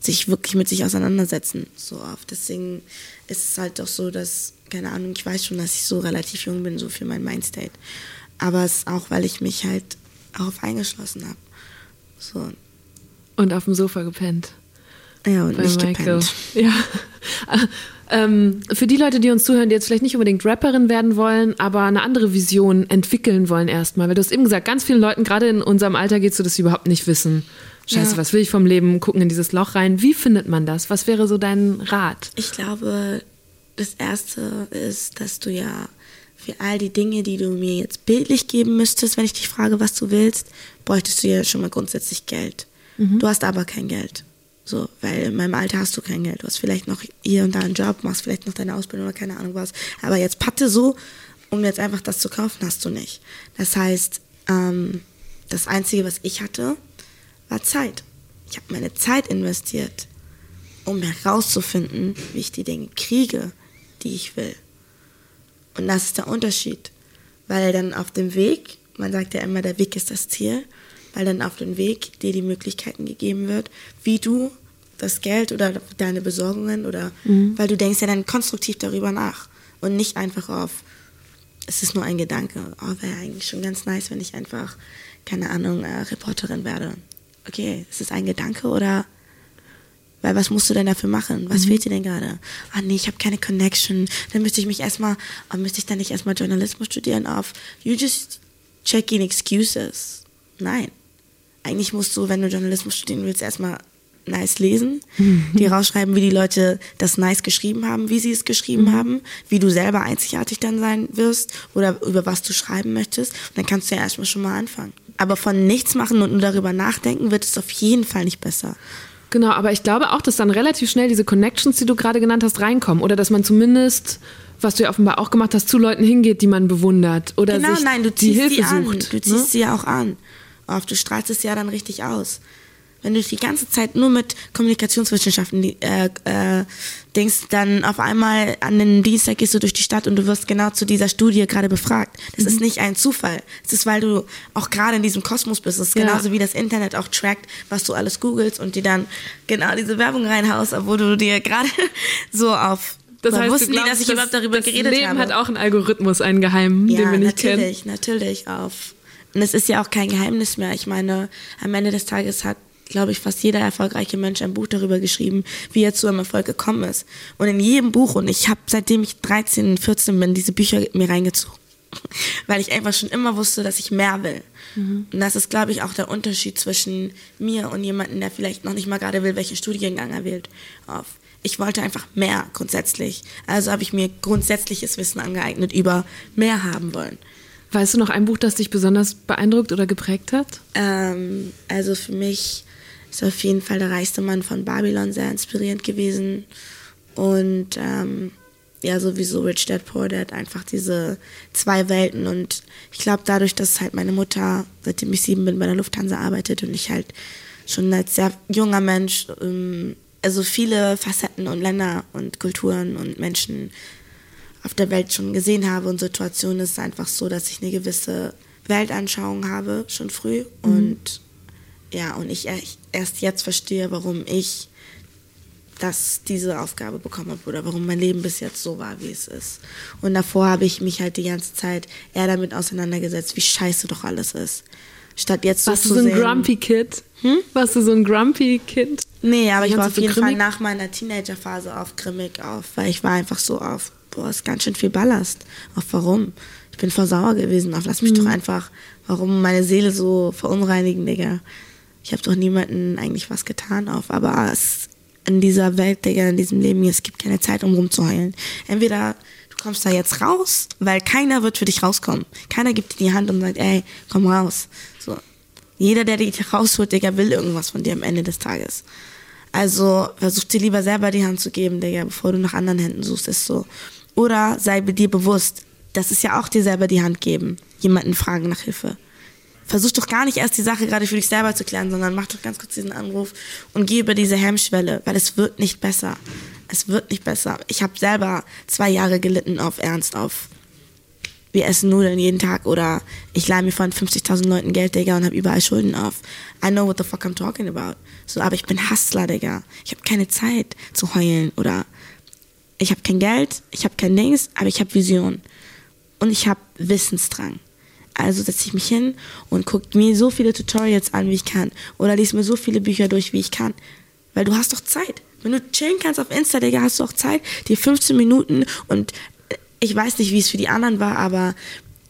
Sich wirklich mit sich auseinandersetzen. So oft. Deswegen ist es halt doch so, dass, keine Ahnung, ich weiß schon, dass ich so relativ jung bin, so für mein Mindstate. Aber es ist auch, weil ich mich halt darauf eingeschlossen habe. So. und auf dem Sofa gepennt. Ja, und nicht Michael. gepennt. Ja. Ähm, für die Leute, die uns zuhören, die jetzt vielleicht nicht unbedingt Rapperin werden wollen, aber eine andere Vision entwickeln wollen erstmal. Weil du hast eben gesagt, ganz vielen Leuten, gerade in unserem Alter, geht es so, dass sie überhaupt nicht wissen. Scheiße, Ja. was will ich vom Leben? Gucken in dieses Loch rein. Wie findet man das? Was wäre so dein Rat? Ich glaube, das Erste ist, dass du ja für all die Dinge, die du mir jetzt bildlich geben müsstest, wenn ich dich frage, was du willst, bräuchtest du ja schon mal grundsätzlich Geld. Du hast aber kein Geld. So, weil in meinem Alter hast du kein Geld. Du hast vielleicht noch hier und da einen Job, machst vielleicht noch deine Ausbildung oder keine Ahnung was. Aber jetzt Patte so, um jetzt einfach das zu kaufen, hast du nicht. Das heißt, ähm, das Einzige, was ich hatte, war Zeit. Ich habe meine Zeit investiert um herauszufinden, wie ich die Dinge kriege, die ich will. Und das ist der Unterschied. Weil dann auf dem Weg, man sagt ja immer, der Weg ist das Ziel, weil dann auf dem Weg dir die Möglichkeiten gegeben wird, wie du das Geld oder deine Besorgungen oder, weil du denkst ja dann konstruktiv darüber nach und nicht einfach auf, es ist nur ein Gedanke, oh, wäre eigentlich schon ganz nice, wenn ich einfach, keine Ahnung, äh, Reporterin werde. Okay, ist es ein Gedanke oder weil was musst du denn dafür machen? Was fehlt dir denn gerade? Ah nee, ich habe keine Connection. Dann müsste ich mich erstmal, oh, müsste ich dann nicht erstmal Journalismus studieren auf You just checking excuses. Nein. Eigentlich musst du, wenn du Journalismus studieren willst, erstmal nice lesen, die rausschreiben, wie die Leute das nice geschrieben haben, wie sie es geschrieben haben, wie du selber einzigartig dann sein wirst oder über was du schreiben möchtest. Und dann kannst du ja erstmal schon mal anfangen. Aber von nichts machen und nur darüber nachdenken, wird es auf jeden Fall nicht besser. Genau, aber ich glaube auch, dass dann relativ schnell diese Connections, die du gerade genannt hast, reinkommen. Oder dass man zumindest, was du ja offenbar auch gemacht hast, zu Leuten hingeht, die man bewundert. Oder Genau, sich nein, du die ziehst Hilfe sie an. sucht. Du ziehst ne? sie ja auch an. Oft, du strahlst es ja dann richtig aus. Wenn du die ganze Zeit nur mit Kommunikationswissenschaften äh, äh, denkst, dann auf einmal an den Dienstag gehst du durch die Stadt und du wirst genau zu dieser Studie gerade befragt. Das Mhm. ist nicht ein Zufall. Es ist, weil du auch gerade in diesem Kosmos bist. Es ist Ja. genauso wie das Internet auch trackt, was du alles googelst und dir dann genau diese Werbung reinhaust, obwohl du dir gerade so auf Das heißt, wussten du die, glaubst, dass ich das- überhaupt darüber geredet Leben habe? hat auch einen Algorithmus, einen geheimen, den wir nicht kennen. natürlich, natürlich auf. Und es ist ja auch kein Geheimnis mehr. Ich meine, am Ende des Tages hat, glaube ich, fast jeder erfolgreiche Mensch ein Buch darüber geschrieben, wie er zu einem Erfolg gekommen ist. Und in jedem Buch, und ich habe seitdem ich 13, 14 bin, diese Bücher mir reingezogen. Weil ich einfach schon immer wusste, dass ich mehr will. Und das ist, glaube ich, auch der Unterschied zwischen mir und jemandem, der vielleicht noch nicht mal gerade will, welchen Studiengang er wählt. Auf. Ich wollte einfach mehr grundsätzlich. Also habe ich mir grundsätzliches Wissen angeeignet über mehr haben wollen. Weißt du noch ein Buch, das dich besonders beeindruckt oder geprägt hat? Ähm, also für mich ist auf jeden Fall der reichste Mann von Babylon sehr inspirierend gewesen. Und ähm, ja, sowieso Rich Dad Poor Dad, einfach diese zwei Welten. Und ich glaube, dadurch, dass halt meine Mutter, seitdem ich sieben bin, bei der Lufthansa arbeitet und ich halt schon als sehr junger Mensch, ähm, also viele Facetten und Länder und Kulturen und Menschen auf der Welt schon gesehen habe und Situationen ist einfach so, dass ich eine gewisse Weltanschauung habe, schon früh. Und ja, und ich erst jetzt verstehe, warum ich das, diese Aufgabe bekommen habe oder warum mein Leben bis jetzt so war, wie es ist. Und davor habe ich mich halt die ganze Zeit eher damit auseinandergesetzt, wie scheiße doch alles ist. Statt jetzt so Warst du zu so ein sehen, Grumpy Kid? Warst du so ein Grumpy Kid? Nee, aber ich war auf jeden so Fall grimmig? nach meiner Teenagerphase auf grimmig auf, weil ich war einfach so auf, boah, ist ganz schön viel Ballast. Auf warum? Ich bin voll sauer gewesen. Auf lass mich doch einfach, warum meine Seele so verunreinigen, Digga. Ich habe doch niemanden eigentlich was getan auf, aber es, in dieser Welt, Digga, in diesem Leben, hier, es gibt keine Zeit, um rumzuheulen. Entweder du kommst da jetzt raus, weil keiner wird für dich rauskommen. Keiner gibt dir die Hand und sagt, ey, komm raus. So. Jeder, der dich rausholt, Digga, will irgendwas von dir am Ende des Tages. Also versuch dir lieber selber die Hand zu geben, Digga, bevor du nach anderen Händen suchst, ist so. Oder sei dir bewusst, das ist ja auch dir selber die Hand geben, jemanden fragen nach Hilfe. Versuch doch gar nicht erst die Sache gerade für dich selber zu klären, sondern mach doch ganz kurz diesen Anruf und geh über diese Hemmschwelle, weil es wird nicht besser. Es wird nicht besser. Ich habe selber zwei Jahre gelitten auf Ernst, auf wir essen Nudeln jeden Tag oder ich leihe mir von 50.000 Leuten Geld, Digga, und habe überall Schulden auf. I know what the fuck I'm talking about. So, aber ich bin Hustler, Digga. Ich habe keine Zeit zu heulen oder ich habe kein Geld, ich habe kein Dings, aber ich habe Vision und ich habe Wissensdrang. Also setze ich mich hin und gucke mir so viele Tutorials an, wie ich kann oder lese mir so viele Bücher durch, wie ich kann. Weil du hast doch Zeit. Wenn du chillen kannst auf Insta, Digga, hast du auch Zeit, die 15 Minuten und ich weiß nicht, wie es für die anderen war, aber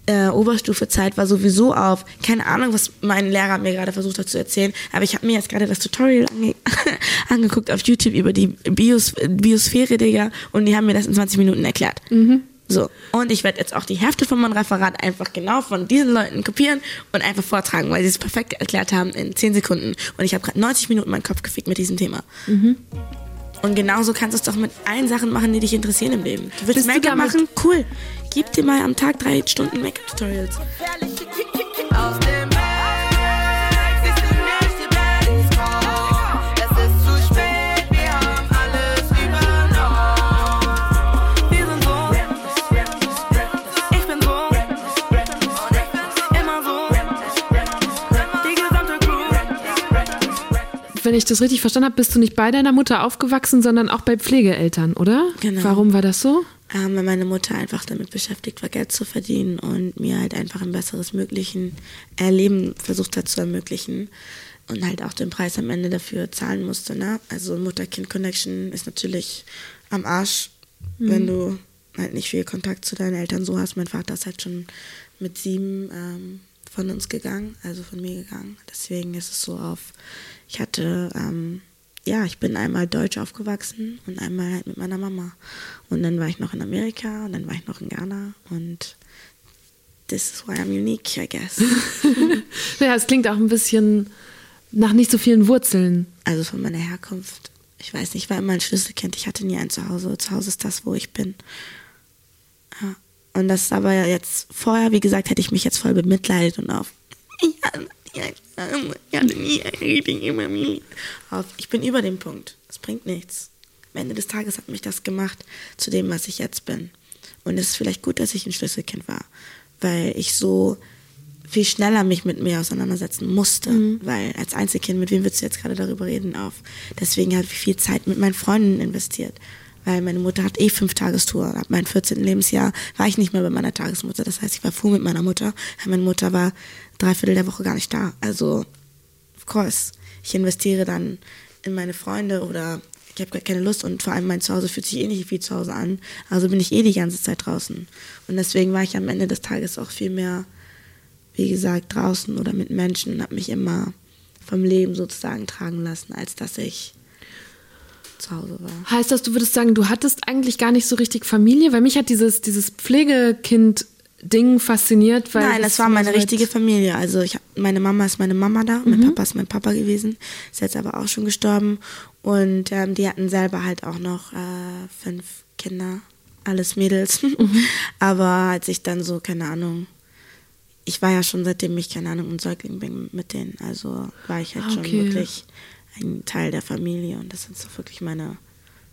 äh, Oberstufezeit war sowieso auf, keine Ahnung, was mein Lehrer mir gerade versucht hat zu erzählen, aber ich habe mir jetzt gerade das Tutorial ange angeguckt auf YouTube über die Bios Biosphäre, Digga, und die haben mir das in 20 Minuten erklärt. Mhm. So, und ich werde jetzt auch die Hälfte von meinem Referat einfach genau von diesen Leuten kopieren und einfach vortragen, weil sie es perfekt erklärt haben in 10 Sekunden. Und ich habe gerade 90 Minuten meinen Kopf gefickt mit diesem Thema. Mhm. Und genauso kannst du es doch mit allen Sachen machen, die dich interessieren im Leben. Du willst Make-up machen? Cool. Gib dir mal am Tag drei Stunden Make-up-Tutorials. wenn ich das richtig verstanden habe, bist du nicht bei deiner Mutter aufgewachsen, sondern auch bei Pflegeeltern, oder? Genau. Warum war das so? Ähm, weil meine Mutter einfach damit beschäftigt war, Geld zu verdienen und mir halt einfach ein besseres möglichen Erleben versucht hat zu ermöglichen und halt auch den Preis am Ende dafür zahlen musste. Ne? Also Mutter-Kind-Connection ist natürlich am Arsch, mhm. wenn du halt nicht viel Kontakt zu deinen Eltern so hast. Mein Vater ist halt schon mit sieben ähm, von uns gegangen, also von mir gegangen. Deswegen ist es so auf ich hatte, ähm, ja, ich bin einmal deutsch aufgewachsen und einmal halt mit meiner Mama. Und dann war ich noch in Amerika und dann war ich noch in Ghana und this is why I'm unique, I guess. ja, es klingt auch ein bisschen nach nicht so vielen Wurzeln. Also von meiner Herkunft. Ich weiß nicht, ich war immer ein Schlüsselkind. Ich hatte nie ein Zuhause. Zuhause ist das, wo ich bin. Ja. Und das ist aber jetzt vorher, wie gesagt, hätte ich mich jetzt voll bemitleidet und auf. Ja, ich bin über dem Punkt. Das bringt nichts. Am Ende des Tages hat mich das gemacht zu dem, was ich jetzt bin. Und es ist vielleicht gut, dass ich ein Schlüsselkind war, weil ich so viel schneller mich mit mir auseinandersetzen musste, mhm. weil als Einzelkind, mit wem willst du jetzt gerade darüber reden, auf. Deswegen habe ich viel Zeit mit meinen Freunden investiert, weil meine Mutter hat eh fünf Tagestour. Ab meinem 14. Lebensjahr war ich nicht mehr bei meiner Tagesmutter. Das heißt, ich war froh mit meiner Mutter. Meine Mutter war drei Viertel der Woche gar nicht da. Also, of course, ich investiere dann in meine Freunde oder ich habe gar keine Lust und vor allem mein Zuhause fühlt sich eh nicht wie zu Hause an. Also bin ich eh die ganze Zeit draußen. Und deswegen war ich am Ende des Tages auch viel mehr, wie gesagt, draußen oder mit Menschen und habe mich immer vom Leben sozusagen tragen lassen, als dass ich zu Hause war. Heißt das, du würdest sagen, du hattest eigentlich gar nicht so richtig Familie? Weil mich hat dieses, dieses Pflegekind Ding fasziniert? Weil Nein, das war meine richtige Familie. Also ich, meine Mama ist meine Mama da, mhm. mein Papa ist mein Papa gewesen, ist jetzt aber auch schon gestorben. Und ähm, die hatten selber halt auch noch äh, fünf Kinder, alles Mädels. Mhm. aber als ich dann so, keine Ahnung, ich war ja schon seitdem ich, keine Ahnung, ein Säugling bin mit denen. Also war ich halt okay. schon wirklich ein Teil der Familie und das sind so wirklich meine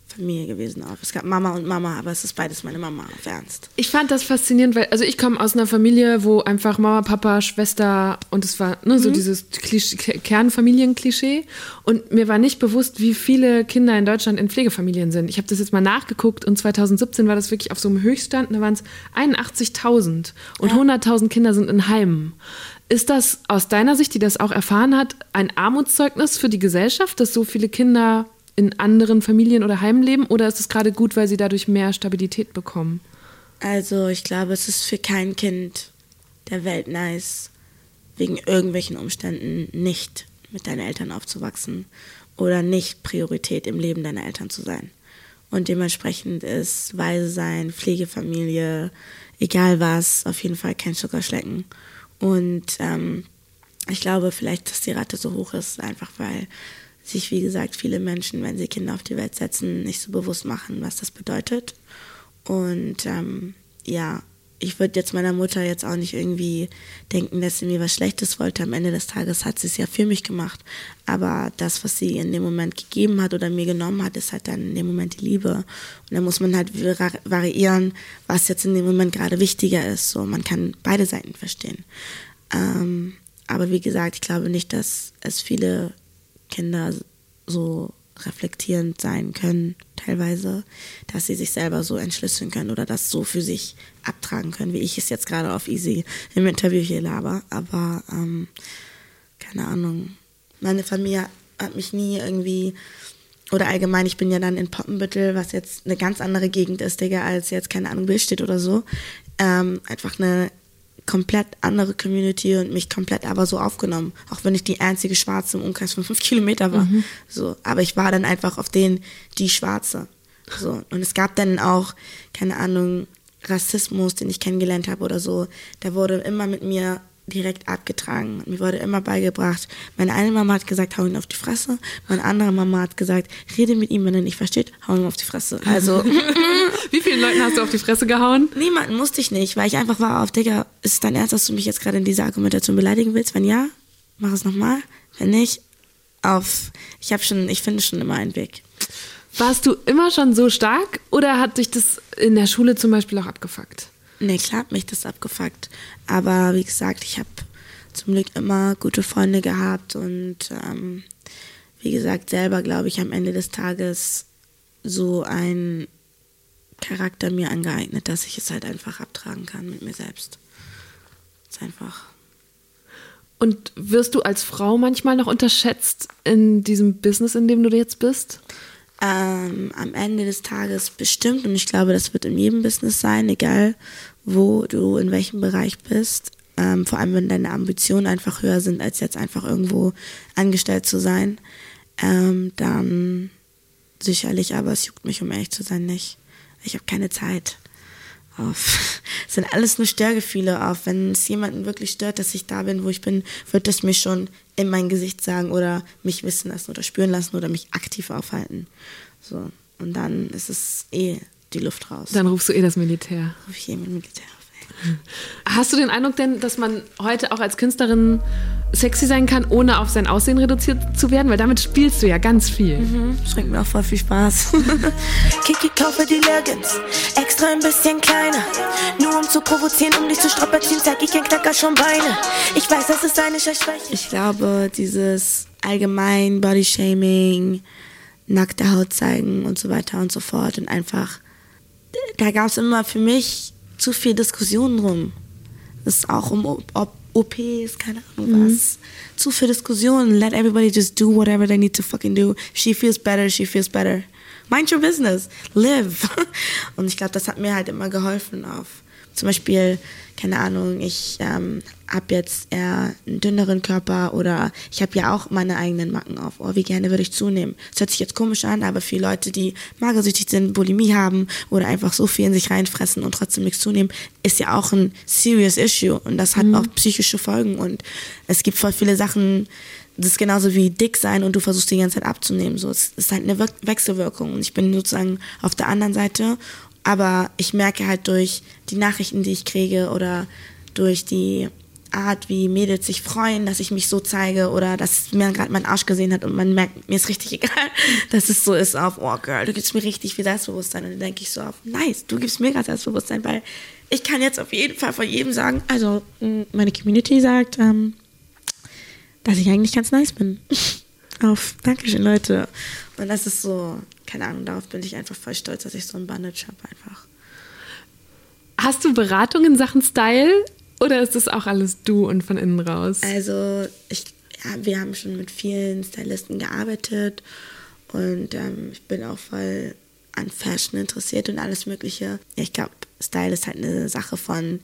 Familie gewesen auch. Es gab Mama und Mama, aber es ist beides meine Mama, auf Ernst. Ich fand das faszinierend, weil, also ich komme aus einer Familie, wo einfach Mama, Papa, Schwester und es war ne, so mhm. dieses Kernfamilienklischee. Und mir war nicht bewusst, wie viele Kinder in Deutschland in Pflegefamilien sind. Ich habe das jetzt mal nachgeguckt und 2017 war das wirklich auf so einem Höchststand, da waren es 81.000 und ja. 100.000 Kinder sind in Heimen. Ist das aus deiner Sicht, die das auch erfahren hat, ein Armutszeugnis für die Gesellschaft, dass so viele Kinder in anderen Familien oder Heimen leben oder ist es gerade gut, weil sie dadurch mehr Stabilität bekommen? Also ich glaube, es ist für kein Kind der Welt nice, wegen irgendwelchen Umständen nicht mit deinen Eltern aufzuwachsen oder nicht Priorität im Leben deiner Eltern zu sein. Und dementsprechend ist Weise sein, Pflegefamilie, egal was, auf jeden Fall kein Zuckerschlecken. Und ähm, ich glaube vielleicht, dass die Rate so hoch ist, einfach weil sich, wie gesagt, viele Menschen, wenn sie Kinder auf die Welt setzen, nicht so bewusst machen, was das bedeutet. Und ähm, ja, ich würde jetzt meiner Mutter jetzt auch nicht irgendwie denken, dass sie mir was Schlechtes wollte. Am Ende des Tages hat sie es ja für mich gemacht. Aber das, was sie in dem Moment gegeben hat oder mir genommen hat, ist halt dann in dem Moment die Liebe. Und da muss man halt variieren, was jetzt in dem Moment gerade wichtiger ist. So, man kann beide Seiten verstehen. Ähm, aber wie gesagt, ich glaube nicht, dass es viele Kinder so reflektierend sein können, teilweise, dass sie sich selber so entschlüsseln können oder das so für sich abtragen können, wie ich es jetzt gerade auf Easy im Interview hier laber. Aber ähm, keine Ahnung. Meine Familie hat mich nie irgendwie oder allgemein, ich bin ja dann in Poppenbüttel, was jetzt eine ganz andere Gegend ist, Digga, als jetzt, keine Ahnung, Billstedt oder so. Ähm, einfach eine komplett andere Community und mich komplett aber so aufgenommen. Auch wenn ich die einzige Schwarze im Umkreis von fünf Kilometer war. Mhm. So, aber ich war dann einfach auf den, die Schwarze. So. Und es gab dann auch, keine Ahnung, Rassismus, den ich kennengelernt habe oder so. Da wurde immer mit mir direkt abgetragen. Mir wurde immer beigebracht, meine eine Mama hat gesagt, hau ihn auf die Fresse, meine andere Mama hat gesagt, rede mit ihm, wenn er nicht versteht, hau ihn auf die Fresse. Also. Wie vielen Leuten hast du auf die Fresse gehauen? Niemanden musste ich nicht, weil ich einfach war auf, Digga, ist es dein Ernst, dass du mich jetzt gerade in dieser Argumentation beleidigen willst? Wenn ja, mach es nochmal. Wenn nicht, auf, ich habe schon, ich finde schon immer einen Weg. Warst du immer schon so stark oder hat dich das in der Schule zum Beispiel auch abgefuckt? Nee, klar hat mich das abgefuckt. Aber wie gesagt, ich habe zum Glück immer gute Freunde gehabt und ähm, wie gesagt, selber glaube ich am Ende des Tages so ein Charakter mir angeeignet, dass ich es halt einfach abtragen kann mit mir selbst. ist einfach. Und wirst du als Frau manchmal noch unterschätzt in diesem Business, in dem du jetzt bist? Ähm, am Ende des Tages bestimmt und ich glaube, das wird in jedem Business sein, egal wo du in welchem Bereich bist. Ähm, vor allem, wenn deine Ambitionen einfach höher sind, als jetzt einfach irgendwo angestellt zu sein, ähm, dann sicherlich, aber es juckt mich, um ehrlich zu sein, nicht. Ich habe keine Zeit. Auf. Es sind alles nur Störgefühle auf. Wenn es jemanden wirklich stört, dass ich da bin, wo ich bin, wird es mir schon in mein Gesicht sagen oder mich wissen lassen oder spüren lassen oder mich aktiv aufhalten. So. Und dann ist es eh die Luft raus. Dann rufst du eh das Militär. Ruf ich eh mit Militär auf. Hast du den Eindruck denn, dass man heute auch als Künstlerin sexy sein kann, ohne auf sein Aussehen reduziert zu werden? Weil damit spielst du ja ganz viel. Mhm. Das bringt mir auch voll viel Spaß. Kiki, kaufe die Leggings, extra ein bisschen kleiner. Nur um zu provozieren, um dich zu strapazieren, zeig ich kein Knacker schon Beine. Ich weiß, das ist eine Schwäche. Ich glaube, dieses allgemein Bodyshaming, nackte Haut zeigen und so weiter und so fort und einfach, da gab es immer für mich zu viel Diskussion drum. Das ist auch um ob OPs, keine Ahnung mhm. was. Zu viel Diskussion. Let everybody just do whatever they need to fucking do. She feels better, she feels better. Mind your business. Live. Und ich glaube, das hat mir halt immer geholfen auf zum Beispiel, keine Ahnung, ich ähm, habe jetzt eher einen dünneren Körper oder ich habe ja auch meine eigenen Macken auf. Oh, wie gerne würde ich zunehmen. Das hört sich jetzt komisch an, aber für Leute, die magersüchtig sind, Bulimie haben oder einfach so viel in sich reinfressen und trotzdem nichts zunehmen, ist ja auch ein serious issue und das hat mhm. auch psychische Folgen und es gibt voll viele Sachen, das ist genauso wie dick sein und du versuchst die ganze Zeit abzunehmen. So, es ist halt eine Wechselwirkung und ich bin sozusagen auf der anderen Seite aber ich merke halt durch die Nachrichten, die ich kriege oder durch die Art, wie Mädels sich freuen, dass ich mich so zeige oder dass man gerade meinen Arsch gesehen hat und man merkt, mir ist richtig egal, dass es so ist auf, oh Girl, du gibst mir richtig viel Selbstbewusstsein. Und dann denke ich so auf, nice, du gibst mir gerade Selbstbewusstsein, weil ich kann jetzt auf jeden Fall von jedem sagen, also meine Community sagt, ähm, dass ich eigentlich ganz nice bin. auf Dankeschön, Leute. Und das ist so, keine Ahnung, darauf bin ich einfach voll stolz, dass ich so ein Bandage habe einfach. Hast du Beratung in Sachen Style oder ist das auch alles du und von innen raus? Also ich, ja, wir haben schon mit vielen Stylisten gearbeitet und ähm, ich bin auch voll an Fashion interessiert und alles Mögliche. Ich glaube, Style ist halt eine Sache von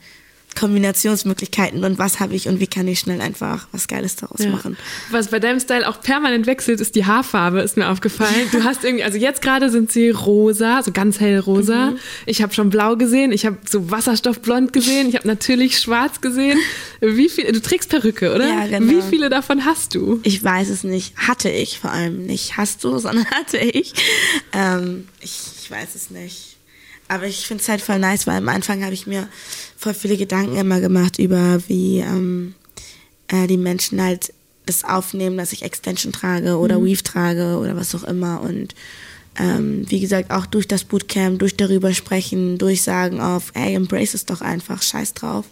Kombinationsmöglichkeiten und was habe ich und wie kann ich schnell einfach was Geiles daraus ja. machen. Was bei deinem Style auch permanent wechselt, ist die Haarfarbe, ist mir aufgefallen. Du hast irgendwie, also jetzt gerade sind sie rosa, so ganz hell rosa. Mhm. Ich habe schon blau gesehen, ich habe so wasserstoffblond gesehen, ich habe natürlich schwarz gesehen. Wie viel, du trägst Perücke, oder? Ja, genau. Wie viele davon hast du? Ich weiß es nicht. Hatte ich vor allem nicht. Hast du, sondern hatte ich. Ähm, ich, ich weiß es nicht. Aber ich finde es halt voll nice, weil am Anfang habe ich mir voll viele Gedanken immer gemacht über, wie ähm, äh, die Menschen halt das aufnehmen, dass ich Extension trage oder mhm. Weave trage oder was auch immer. Und ähm, wie gesagt, auch durch das Bootcamp, durch darüber sprechen, durchsagen auf, ey, embrace es doch einfach, scheiß drauf.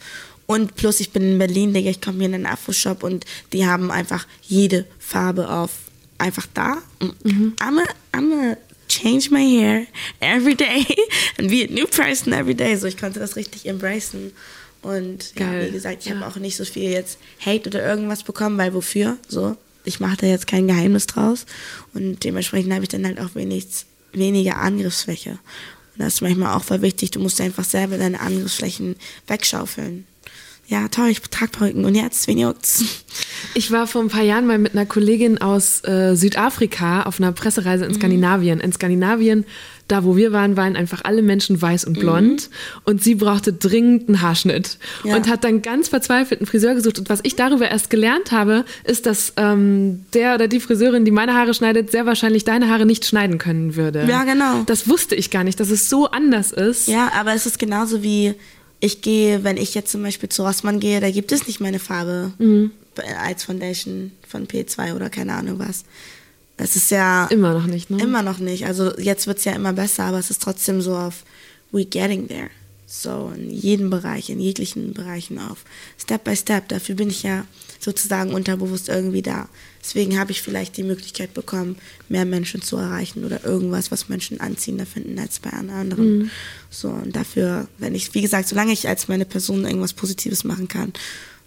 Und plus, ich bin in Berlin, Digga, ich komme hier in den Afro-Shop und die haben einfach jede Farbe auf einfach da. Mhm. I'm, a, I'm a change my hair every day and be a new person every day. So, ich konnte das richtig embracen. Und ja, wie gesagt, ich habe auch nicht so viel jetzt Hate oder irgendwas bekommen, weil wofür? So, ich mache da jetzt kein Geheimnis draus und dementsprechend habe ich dann halt auch wenig, weniger Angriffsfläche. Und das ist manchmal auch voll wichtig, du musst einfach selber deine Angriffsflächen wegschaufeln ja, toll, ich trage Perücken und jetzt, wen juckt's? Ich war vor ein paar Jahren mal mit einer Kollegin aus äh, Südafrika auf einer Pressereise in mhm. Skandinavien. In Skandinavien, da wo wir waren, waren einfach alle Menschen weiß und blond mhm. und sie brauchte dringend einen Haarschnitt ja. und hat dann ganz verzweifelt einen Friseur gesucht. Und was ich darüber erst gelernt habe, ist, dass ähm, der oder die Friseurin, die meine Haare schneidet, sehr wahrscheinlich deine Haare nicht schneiden können würde. Ja, genau. Das wusste ich gar nicht, dass es so anders ist. Ja, aber es ist genauso wie ich gehe, wenn ich jetzt zum Beispiel zu Rossmann gehe, da gibt es nicht meine Farbe mhm. als Foundation von P2 oder keine Ahnung was. Das ist ja. Immer noch nicht, ne? Immer noch nicht. Also jetzt wird es ja immer besser, aber es ist trotzdem so auf we getting there. So in jedem Bereich, in jeglichen Bereichen auf. Step by Step. Dafür bin ich ja sozusagen unterbewusst irgendwie da. Deswegen habe ich vielleicht die Möglichkeit bekommen, mehr Menschen zu erreichen oder irgendwas, was Menschen anziehender finden als bei anderen. Mhm. So, und dafür, wenn ich, wie gesagt, solange ich als meine Person irgendwas Positives machen kann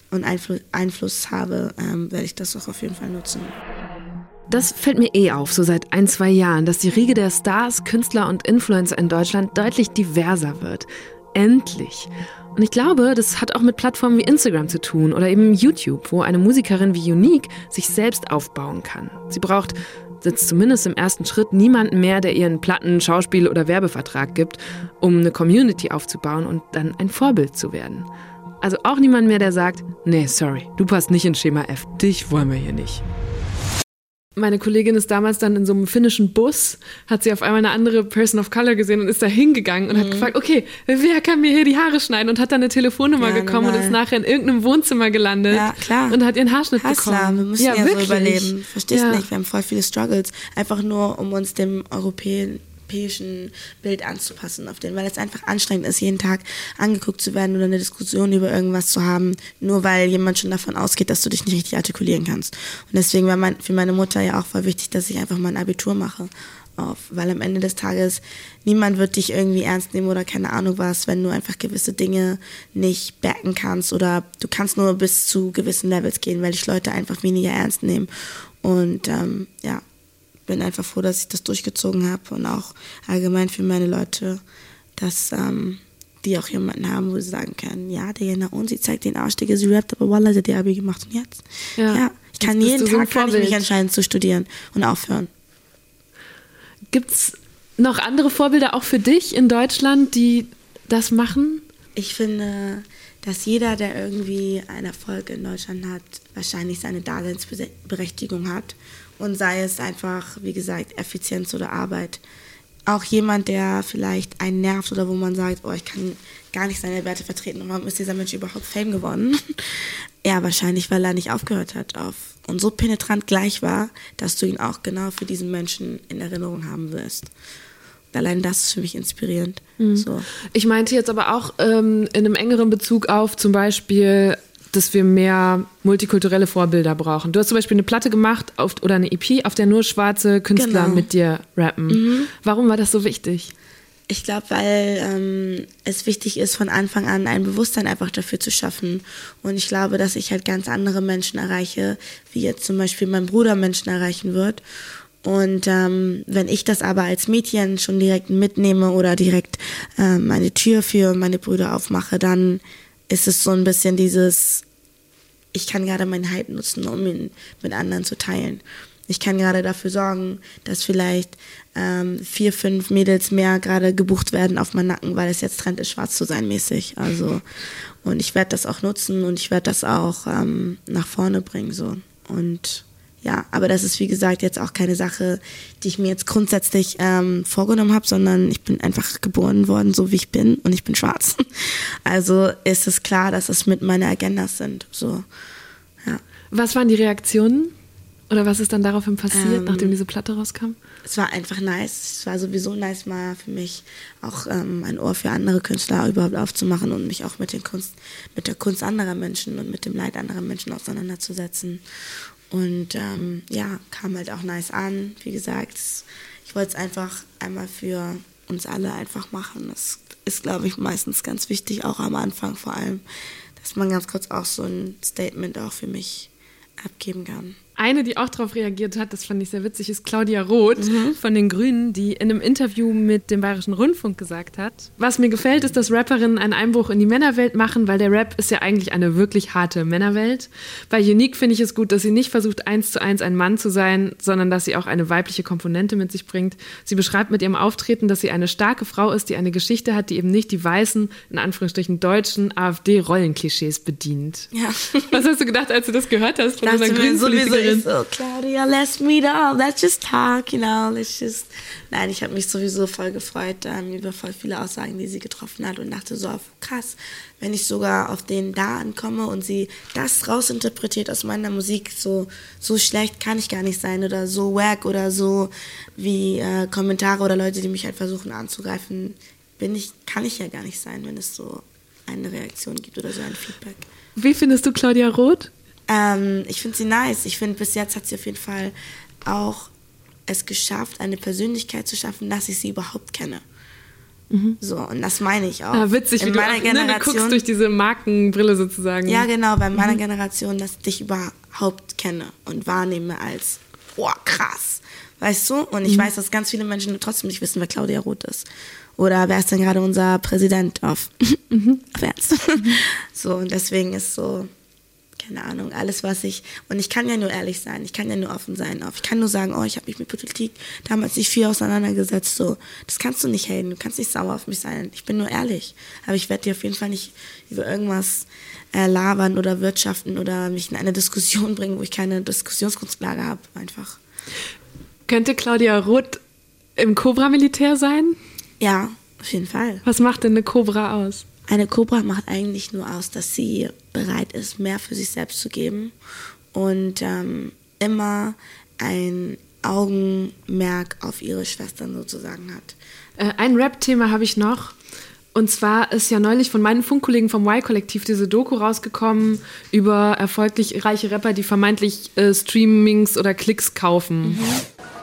und Einfl Einfluss habe, ähm, werde ich das auch auf jeden Fall nutzen. Das fällt mir eh auf, so seit ein, zwei Jahren, dass die Riege der Stars, Künstler und Influencer in Deutschland deutlich diverser wird. Endlich. Und ich glaube, das hat auch mit Plattformen wie Instagram zu tun oder eben YouTube, wo eine Musikerin wie Unique sich selbst aufbauen kann. Sie braucht sitzt zumindest im ersten Schritt niemanden mehr, der ihr einen Platten-, Schauspiel- oder Werbevertrag gibt, um eine Community aufzubauen und dann ein Vorbild zu werden. Also auch niemand mehr, der sagt, nee, sorry, du passt nicht ins Schema F, dich wollen wir hier nicht. Meine Kollegin ist damals dann in so einem finnischen Bus, hat sie auf einmal eine andere Person of Color gesehen und ist da hingegangen und mhm. hat gefragt, okay, wer kann mir hier die Haare schneiden? Und hat dann eine Telefonnummer ja, gekommen normal. und ist nachher in irgendeinem Wohnzimmer gelandet ja, klar. und hat ihren Haarschnitt Hassler, bekommen. Wir müssen ja, ja so überleben. Verstehst ja. nicht? Wir haben voll viele Struggles. Einfach nur, um uns dem Europäen europäischen Bild anzupassen auf den, weil es einfach anstrengend ist, jeden Tag angeguckt zu werden oder eine Diskussion über irgendwas zu haben, nur weil jemand schon davon ausgeht, dass du dich nicht richtig artikulieren kannst. Und deswegen war mein, für meine Mutter ja auch voll wichtig, dass ich einfach mein Abitur mache. Auf, weil am Ende des Tages niemand wird dich irgendwie ernst nehmen oder keine Ahnung was, wenn du einfach gewisse Dinge nicht backen kannst oder du kannst nur bis zu gewissen Levels gehen, weil dich Leute einfach weniger ernst nehmen. Und ähm, ja, bin einfach froh, dass ich das durchgezogen habe und auch allgemein für meine Leute, dass ähm, die auch jemanden haben, wo sie sagen können, ja, der Jena und sie zeigt den Arsch, Digga, sie rappt, aber Wallah, sie hat die Abi gemacht und jetzt. Ja, ja ich kann jeden Tag so kann ich mich entscheiden zu studieren und aufhören. Gibt's noch andere Vorbilder auch für dich in Deutschland, die das machen? Ich finde, dass jeder, der irgendwie einen Erfolg in Deutschland hat, wahrscheinlich seine Daseinsberechtigung hat und sei es einfach, wie gesagt, Effizienz oder Arbeit. Auch jemand, der vielleicht einen nervt oder wo man sagt, oh, ich kann gar nicht seine Werte vertreten und warum ist dieser Mensch überhaupt Fame geworden? ja, wahrscheinlich, weil er nicht aufgehört hat auf und so penetrant gleich war, dass du ihn auch genau für diesen Menschen in Erinnerung haben wirst. Allein das ist für mich inspirierend. Mhm. So. Ich meinte jetzt aber auch ähm, in einem engeren Bezug auf zum Beispiel dass wir mehr multikulturelle Vorbilder brauchen. Du hast zum Beispiel eine Platte gemacht auf, oder eine EP, auf der nur schwarze Künstler genau. mit dir rappen. Mhm. Warum war das so wichtig? Ich glaube, weil ähm, es wichtig ist, von Anfang an ein Bewusstsein einfach dafür zu schaffen. Und ich glaube, dass ich halt ganz andere Menschen erreiche, wie jetzt zum Beispiel mein Bruder Menschen erreichen wird. Und ähm, wenn ich das aber als Mädchen schon direkt mitnehme oder direkt ähm, meine Tür für meine Brüder aufmache, dann ist es so ein bisschen dieses, ich kann gerade meinen Hype nutzen, um ihn mit anderen zu teilen. Ich kann gerade dafür sorgen, dass vielleicht ähm, vier, fünf Mädels mehr gerade gebucht werden auf meinen Nacken, weil es jetzt Trend ist, schwarz zu sein mäßig. Also und ich werde das auch nutzen und ich werde das auch ähm, nach vorne bringen so und ja, aber das ist wie gesagt jetzt auch keine Sache, die ich mir jetzt grundsätzlich ähm, vorgenommen habe, sondern ich bin einfach geboren worden, so wie ich bin und ich bin schwarz. Also ist es klar, dass es mit meiner Agenda sind. So, ja. Was waren die Reaktionen? Oder was ist dann daraufhin passiert, ähm, nachdem diese Platte rauskam? Es war einfach nice. Es war sowieso nice, mal für mich auch ähm, ein Ohr für andere Künstler überhaupt aufzumachen und mich auch mit, den Kunst, mit der Kunst anderer Menschen und mit dem Leid anderer Menschen auseinanderzusetzen. Und ähm, ja, kam halt auch nice an. Wie gesagt, ich wollte es einfach einmal für uns alle einfach machen. Das ist, glaube ich, meistens ganz wichtig, auch am Anfang vor allem, dass man ganz kurz auch so ein Statement auch für mich abgeben kann. Eine, die auch darauf reagiert hat, das fand ich sehr witzig, ist Claudia Roth mhm. von den Grünen, die in einem Interview mit dem Bayerischen Rundfunk gesagt hat, was mir gefällt, ist, dass Rapperinnen einen Einbruch in die Männerwelt machen, weil der Rap ist ja eigentlich eine wirklich harte Männerwelt. Bei Unique finde ich es gut, dass sie nicht versucht, eins zu eins ein Mann zu sein, sondern dass sie auch eine weibliche Komponente mit sich bringt. Sie beschreibt mit ihrem Auftreten, dass sie eine starke Frau ist, die eine Geschichte hat, die eben nicht die weißen, in Anführungsstrichen deutschen AfD-Rollenklischees bedient. Ja. Was hast du gedacht, als du das gehört hast von einer grünen Politikerin? So, Claudia, let's meet up, let's just talk, you know, let's just... Nein, ich habe mich sowieso voll gefreut ähm, über voll viele Aussagen, die sie getroffen hat und dachte so, krass, wenn ich sogar auf den da ankomme und sie das rausinterpretiert aus meiner Musik, so, so schlecht kann ich gar nicht sein oder so wack oder so wie äh, Kommentare oder Leute, die mich halt versuchen anzugreifen, bin ich, kann ich ja gar nicht sein, wenn es so eine Reaktion gibt oder so ein Feedback. Wie findest du Claudia Roth? Ähm, ich finde sie nice. Ich finde, bis jetzt hat sie auf jeden Fall auch es geschafft, eine Persönlichkeit zu schaffen, dass ich sie überhaupt kenne. Mhm. So, und das meine ich auch. Ja, witzig, in wie meiner du, Generation, ne, du guckst durch diese Markenbrille sozusagen. Ja, genau, bei meiner mhm. Generation, dass ich dich überhaupt kenne und wahrnehme als, boah, krass. Weißt du? Und ich mhm. weiß, dass ganz viele Menschen trotzdem nicht wissen, wer Claudia Roth ist. Oder wer ist denn gerade unser Präsident auf, auf Ernst? so, und deswegen ist so, keine Ahnung, alles, was ich, und ich kann ja nur ehrlich sein, ich kann ja nur offen sein. Ich kann nur sagen, oh, ich habe mich mit Politik damals nicht viel auseinandergesetzt, so. Das kannst du nicht haten, du kannst nicht sauer auf mich sein. Ich bin nur ehrlich. Aber ich werde dir auf jeden Fall nicht über irgendwas äh, labern oder wirtschaften oder mich in eine Diskussion bringen, wo ich keine Diskussionsgrundlage habe, einfach. Könnte Claudia Roth im Cobra-Militär sein? Ja, auf jeden Fall. Was macht denn eine Cobra aus? Eine Cobra macht eigentlich nur aus, dass sie bereit ist, mehr für sich selbst zu geben und ähm, immer ein Augenmerk auf ihre Schwestern sozusagen hat. Äh, ein Rap-Thema habe ich noch. Und zwar ist ja neulich von meinen Funkkollegen vom Y-Kollektiv diese Doku rausgekommen über erfolgreich reiche Rapper, die vermeintlich äh, Streamings oder Klicks kaufen. Mhm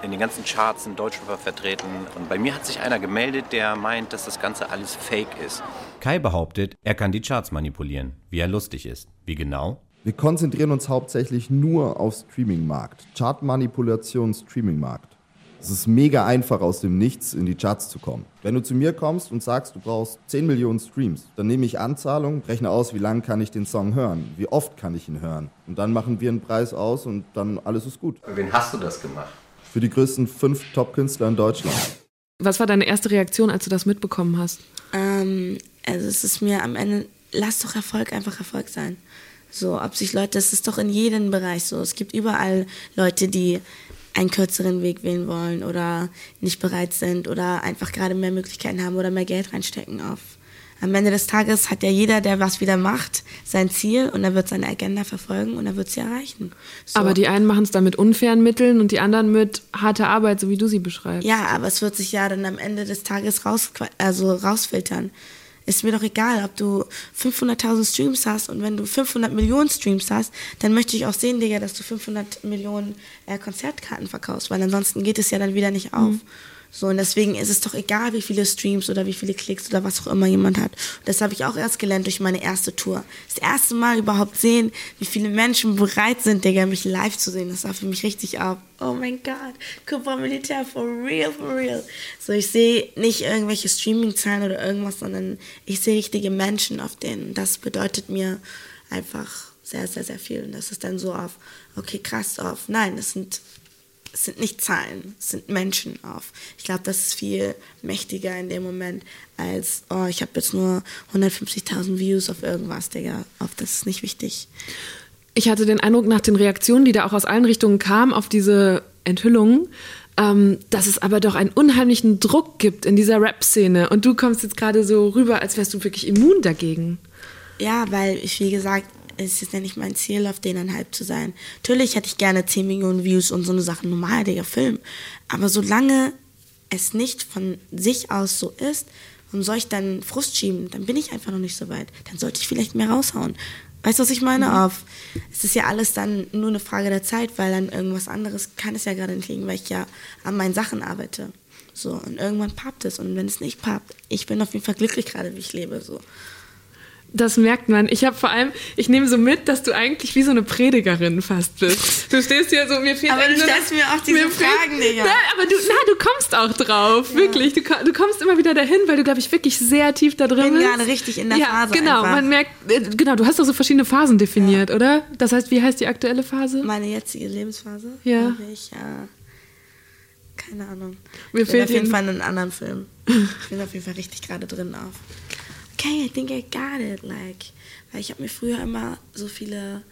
in den ganzen Charts in Deutschland vertreten. Und bei mir hat sich einer gemeldet, der meint, dass das Ganze alles Fake ist. Kai behauptet, er kann die Charts manipulieren, wie er lustig ist. Wie genau? Wir konzentrieren uns hauptsächlich nur auf Streaming-Markt. Chartmanipulation, Streaming-Markt. Es ist mega einfach, aus dem Nichts in die Charts zu kommen. Wenn du zu mir kommst und sagst, du brauchst 10 Millionen Streams, dann nehme ich Anzahlung, rechne aus, wie lange kann ich den Song hören, wie oft kann ich ihn hören. Und dann machen wir einen Preis aus und dann alles ist gut. Für wen hast du das gemacht? Für die größten fünf Top-Künstler in Deutschland. Was war deine erste Reaktion, als du das mitbekommen hast? Ähm, also es ist mir am Ende, lass doch Erfolg einfach Erfolg sein. So, ob sich Leute, das ist doch in jedem Bereich so. Es gibt überall Leute, die einen kürzeren Weg wählen wollen oder nicht bereit sind oder einfach gerade mehr Möglichkeiten haben oder mehr Geld reinstecken auf am Ende des Tages hat ja jeder, der was wieder macht, sein Ziel und er wird seine Agenda verfolgen und er wird sie erreichen. So. Aber die einen machen es dann mit unfairen Mitteln und die anderen mit harter Arbeit, so wie du sie beschreibst. Ja, aber es wird sich ja dann am Ende des Tages raus, also rausfiltern. Ist mir doch egal, ob du 500.000 Streams hast und wenn du 500 Millionen Streams hast, dann möchte ich auch sehen, Digga, dass du 500 Millionen äh, Konzertkarten verkaufst, weil ansonsten geht es ja dann wieder nicht auf. Mhm. So, und deswegen ist es doch egal, wie viele Streams oder wie viele Klicks oder was auch immer jemand hat. Und das habe ich auch erst gelernt durch meine erste Tour. Das erste Mal überhaupt sehen, wie viele Menschen bereit sind, Digga, mich live zu sehen. Das war für mich richtig ab. Oh mein Gott, Cooper Militär, for real, for real. So, ich sehe nicht irgendwelche Streaming-Zahlen oder irgendwas, sondern ich sehe richtige Menschen auf denen. Das bedeutet mir einfach sehr, sehr, sehr viel. Und das ist dann so auf, okay, krass, auf, nein, das sind es sind nicht Zahlen, es sind Menschen auf. Ich glaube, das ist viel mächtiger in dem Moment als, oh, ich habe jetzt nur 150.000 Views auf irgendwas, Digga. Auf das ist nicht wichtig. Ich hatte den Eindruck nach den Reaktionen, die da auch aus allen Richtungen kamen auf diese Enthüllungen, ähm, dass es aber doch einen unheimlichen Druck gibt in dieser Rap-Szene. Und du kommst jetzt gerade so rüber, als wärst du wirklich immun dagegen. Ja, weil ich, wie gesagt, es ist ja nicht mein Ziel, auf denen Hype zu sein. Natürlich hätte ich gerne 10 Millionen Views und so eine Sache, normal, Digga, Film. Aber solange es nicht von sich aus so ist, und soll ich dann Frust schieben, dann bin ich einfach noch nicht so weit. Dann sollte ich vielleicht mehr raushauen. Weißt du, was ich meine? Mhm. Auf, es ist ja alles dann nur eine Frage der Zeit, weil dann irgendwas anderes kann es ja gerade nicht liegen, weil ich ja an meinen Sachen arbeite. So, und irgendwann pappt es. Und wenn es nicht pappt, ich bin auf jeden Fall glücklich gerade, wie ich lebe. So. Das merkt man. Ich habe vor allem, ich nehme so mit, dass du eigentlich wie so eine Predigerin fast bist. Du stehst hier so, mir fehlt Aber du stellst mir auch diese mir Fragen, Digga. Ja, aber du, na, du kommst auch drauf, wirklich. Du, du kommst immer wieder dahin, weil du, glaube ich, wirklich sehr tief da drin bin bist. gerade richtig in der ja, Phase Genau, einfach. man merkt, äh, genau, du hast doch so verschiedene Phasen definiert, oder? Das heißt, wie heißt die aktuelle Phase? Meine jetzige Lebensphase? Ja. Ich, ja. Keine Ahnung. Mir ich bin fehlt auf jeden Fall in einem anderen Film. Ich bin auf jeden Fall richtig gerade drin auf. Okay, I think I got it. Like, weil ich habe mir früher immer so viele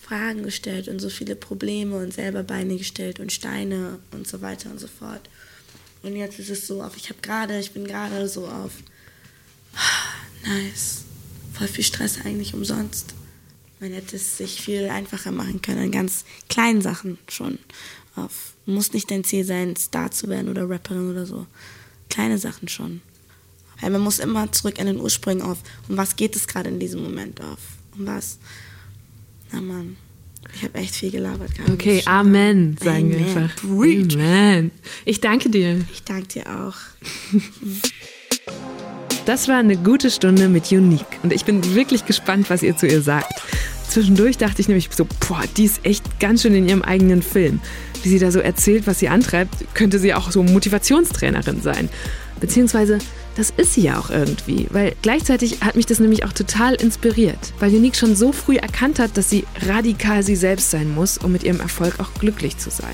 Fragen gestellt und so viele Probleme und selber Beine gestellt und Steine und so weiter und so fort. Und jetzt ist es so auf, ich habe gerade, ich bin gerade so auf, nice, voll viel Stress eigentlich umsonst. Man hätte es sich viel einfacher machen können, in ganz kleinen Sachen schon. Auf, muss nicht dein Ziel sein, Star zu werden oder Rapperin oder so. Kleine Sachen schon. Weil man muss immer zurück in den Ursprung auf, um was geht es gerade in diesem Moment auf? Um was? Na Mann, ich habe echt viel gelabert gerade. Okay, Amen, sagen wir Amen. einfach. Preach. Amen. Ich danke dir. Ich danke dir auch. Das war eine gute Stunde mit Unique und ich bin wirklich gespannt, was ihr zu ihr sagt. Zwischendurch dachte ich nämlich so, boah, die ist echt ganz schön in ihrem eigenen Film. Wie sie da so erzählt, was sie antreibt, könnte sie auch so Motivationstrainerin sein. Beziehungsweise, das ist sie ja auch irgendwie, weil gleichzeitig hat mich das nämlich auch total inspiriert, weil Unique schon so früh erkannt hat, dass sie radikal sie selbst sein muss, um mit ihrem Erfolg auch glücklich zu sein.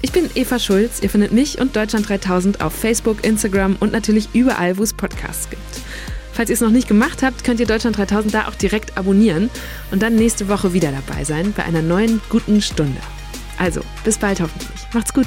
Ich bin Eva Schulz. Ihr findet mich und Deutschland 3000 auf Facebook, Instagram und natürlich überall, wo es Podcasts gibt. Falls ihr es noch nicht gemacht habt, könnt ihr Deutschland 3000 da auch direkt abonnieren und dann nächste Woche wieder dabei sein bei einer neuen guten Stunde. Also, bis bald hoffentlich. Macht's gut.